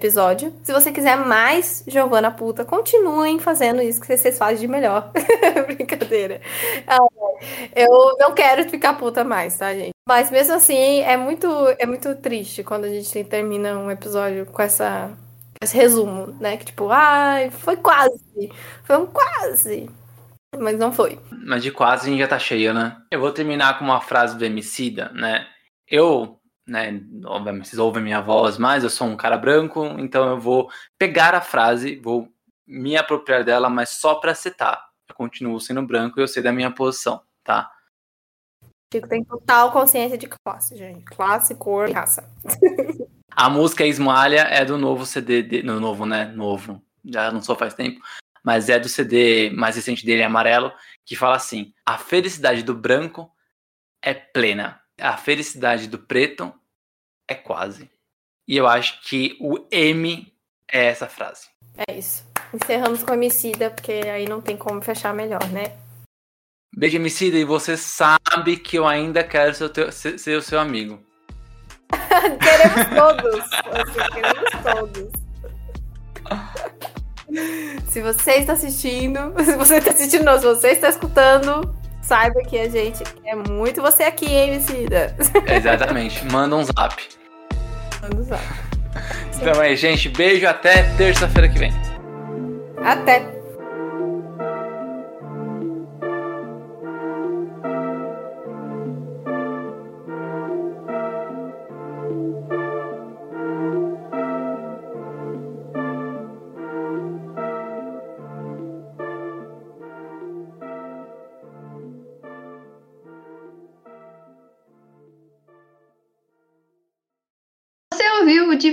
episódio. Se você quiser mais Giovana puta, continuem fazendo isso que vocês fazem de melhor. Brincadeira. Ah, eu não quero ficar puta mais, tá, gente? Mas mesmo assim, é muito, é muito triste quando a gente termina um episódio com essa esse resumo, né? Que tipo, ai, foi quase. Foi um quase mas não foi. Mas de quase a gente já tá cheio, né? Eu vou terminar com uma frase do Emicida, né? Eu, né, obviamente vocês ouvem minha voz, mas eu sou um cara branco, então eu vou pegar a frase, vou me apropriar dela, mas só para citar. Eu continuo sendo branco e eu sei da minha posição, tá? Chico tem total consciência de classe, gente. Classe, cor e raça. a música Esmalha é do novo CD, de, no novo, né? Novo. Já não sou faz tempo mas é do CD mais recente dele, Amarelo, que fala assim: A felicidade do branco é plena. A felicidade do preto é quase. E eu acho que o M é essa frase. É isso. Encerramos com Emicida, porque aí não tem como fechar melhor, né? Beijo, Emicida, e você sabe que eu ainda quero ser o, teu, ser, ser o seu amigo. queremos todos. Assim, queremos todos. Se você está assistindo, se você está assistindo, não, se você está escutando, saiba que a gente é muito você aqui, hein, Emicida? Exatamente. Manda um zap. Manda um zap. Então é, gente, beijo até terça-feira que vem. Até.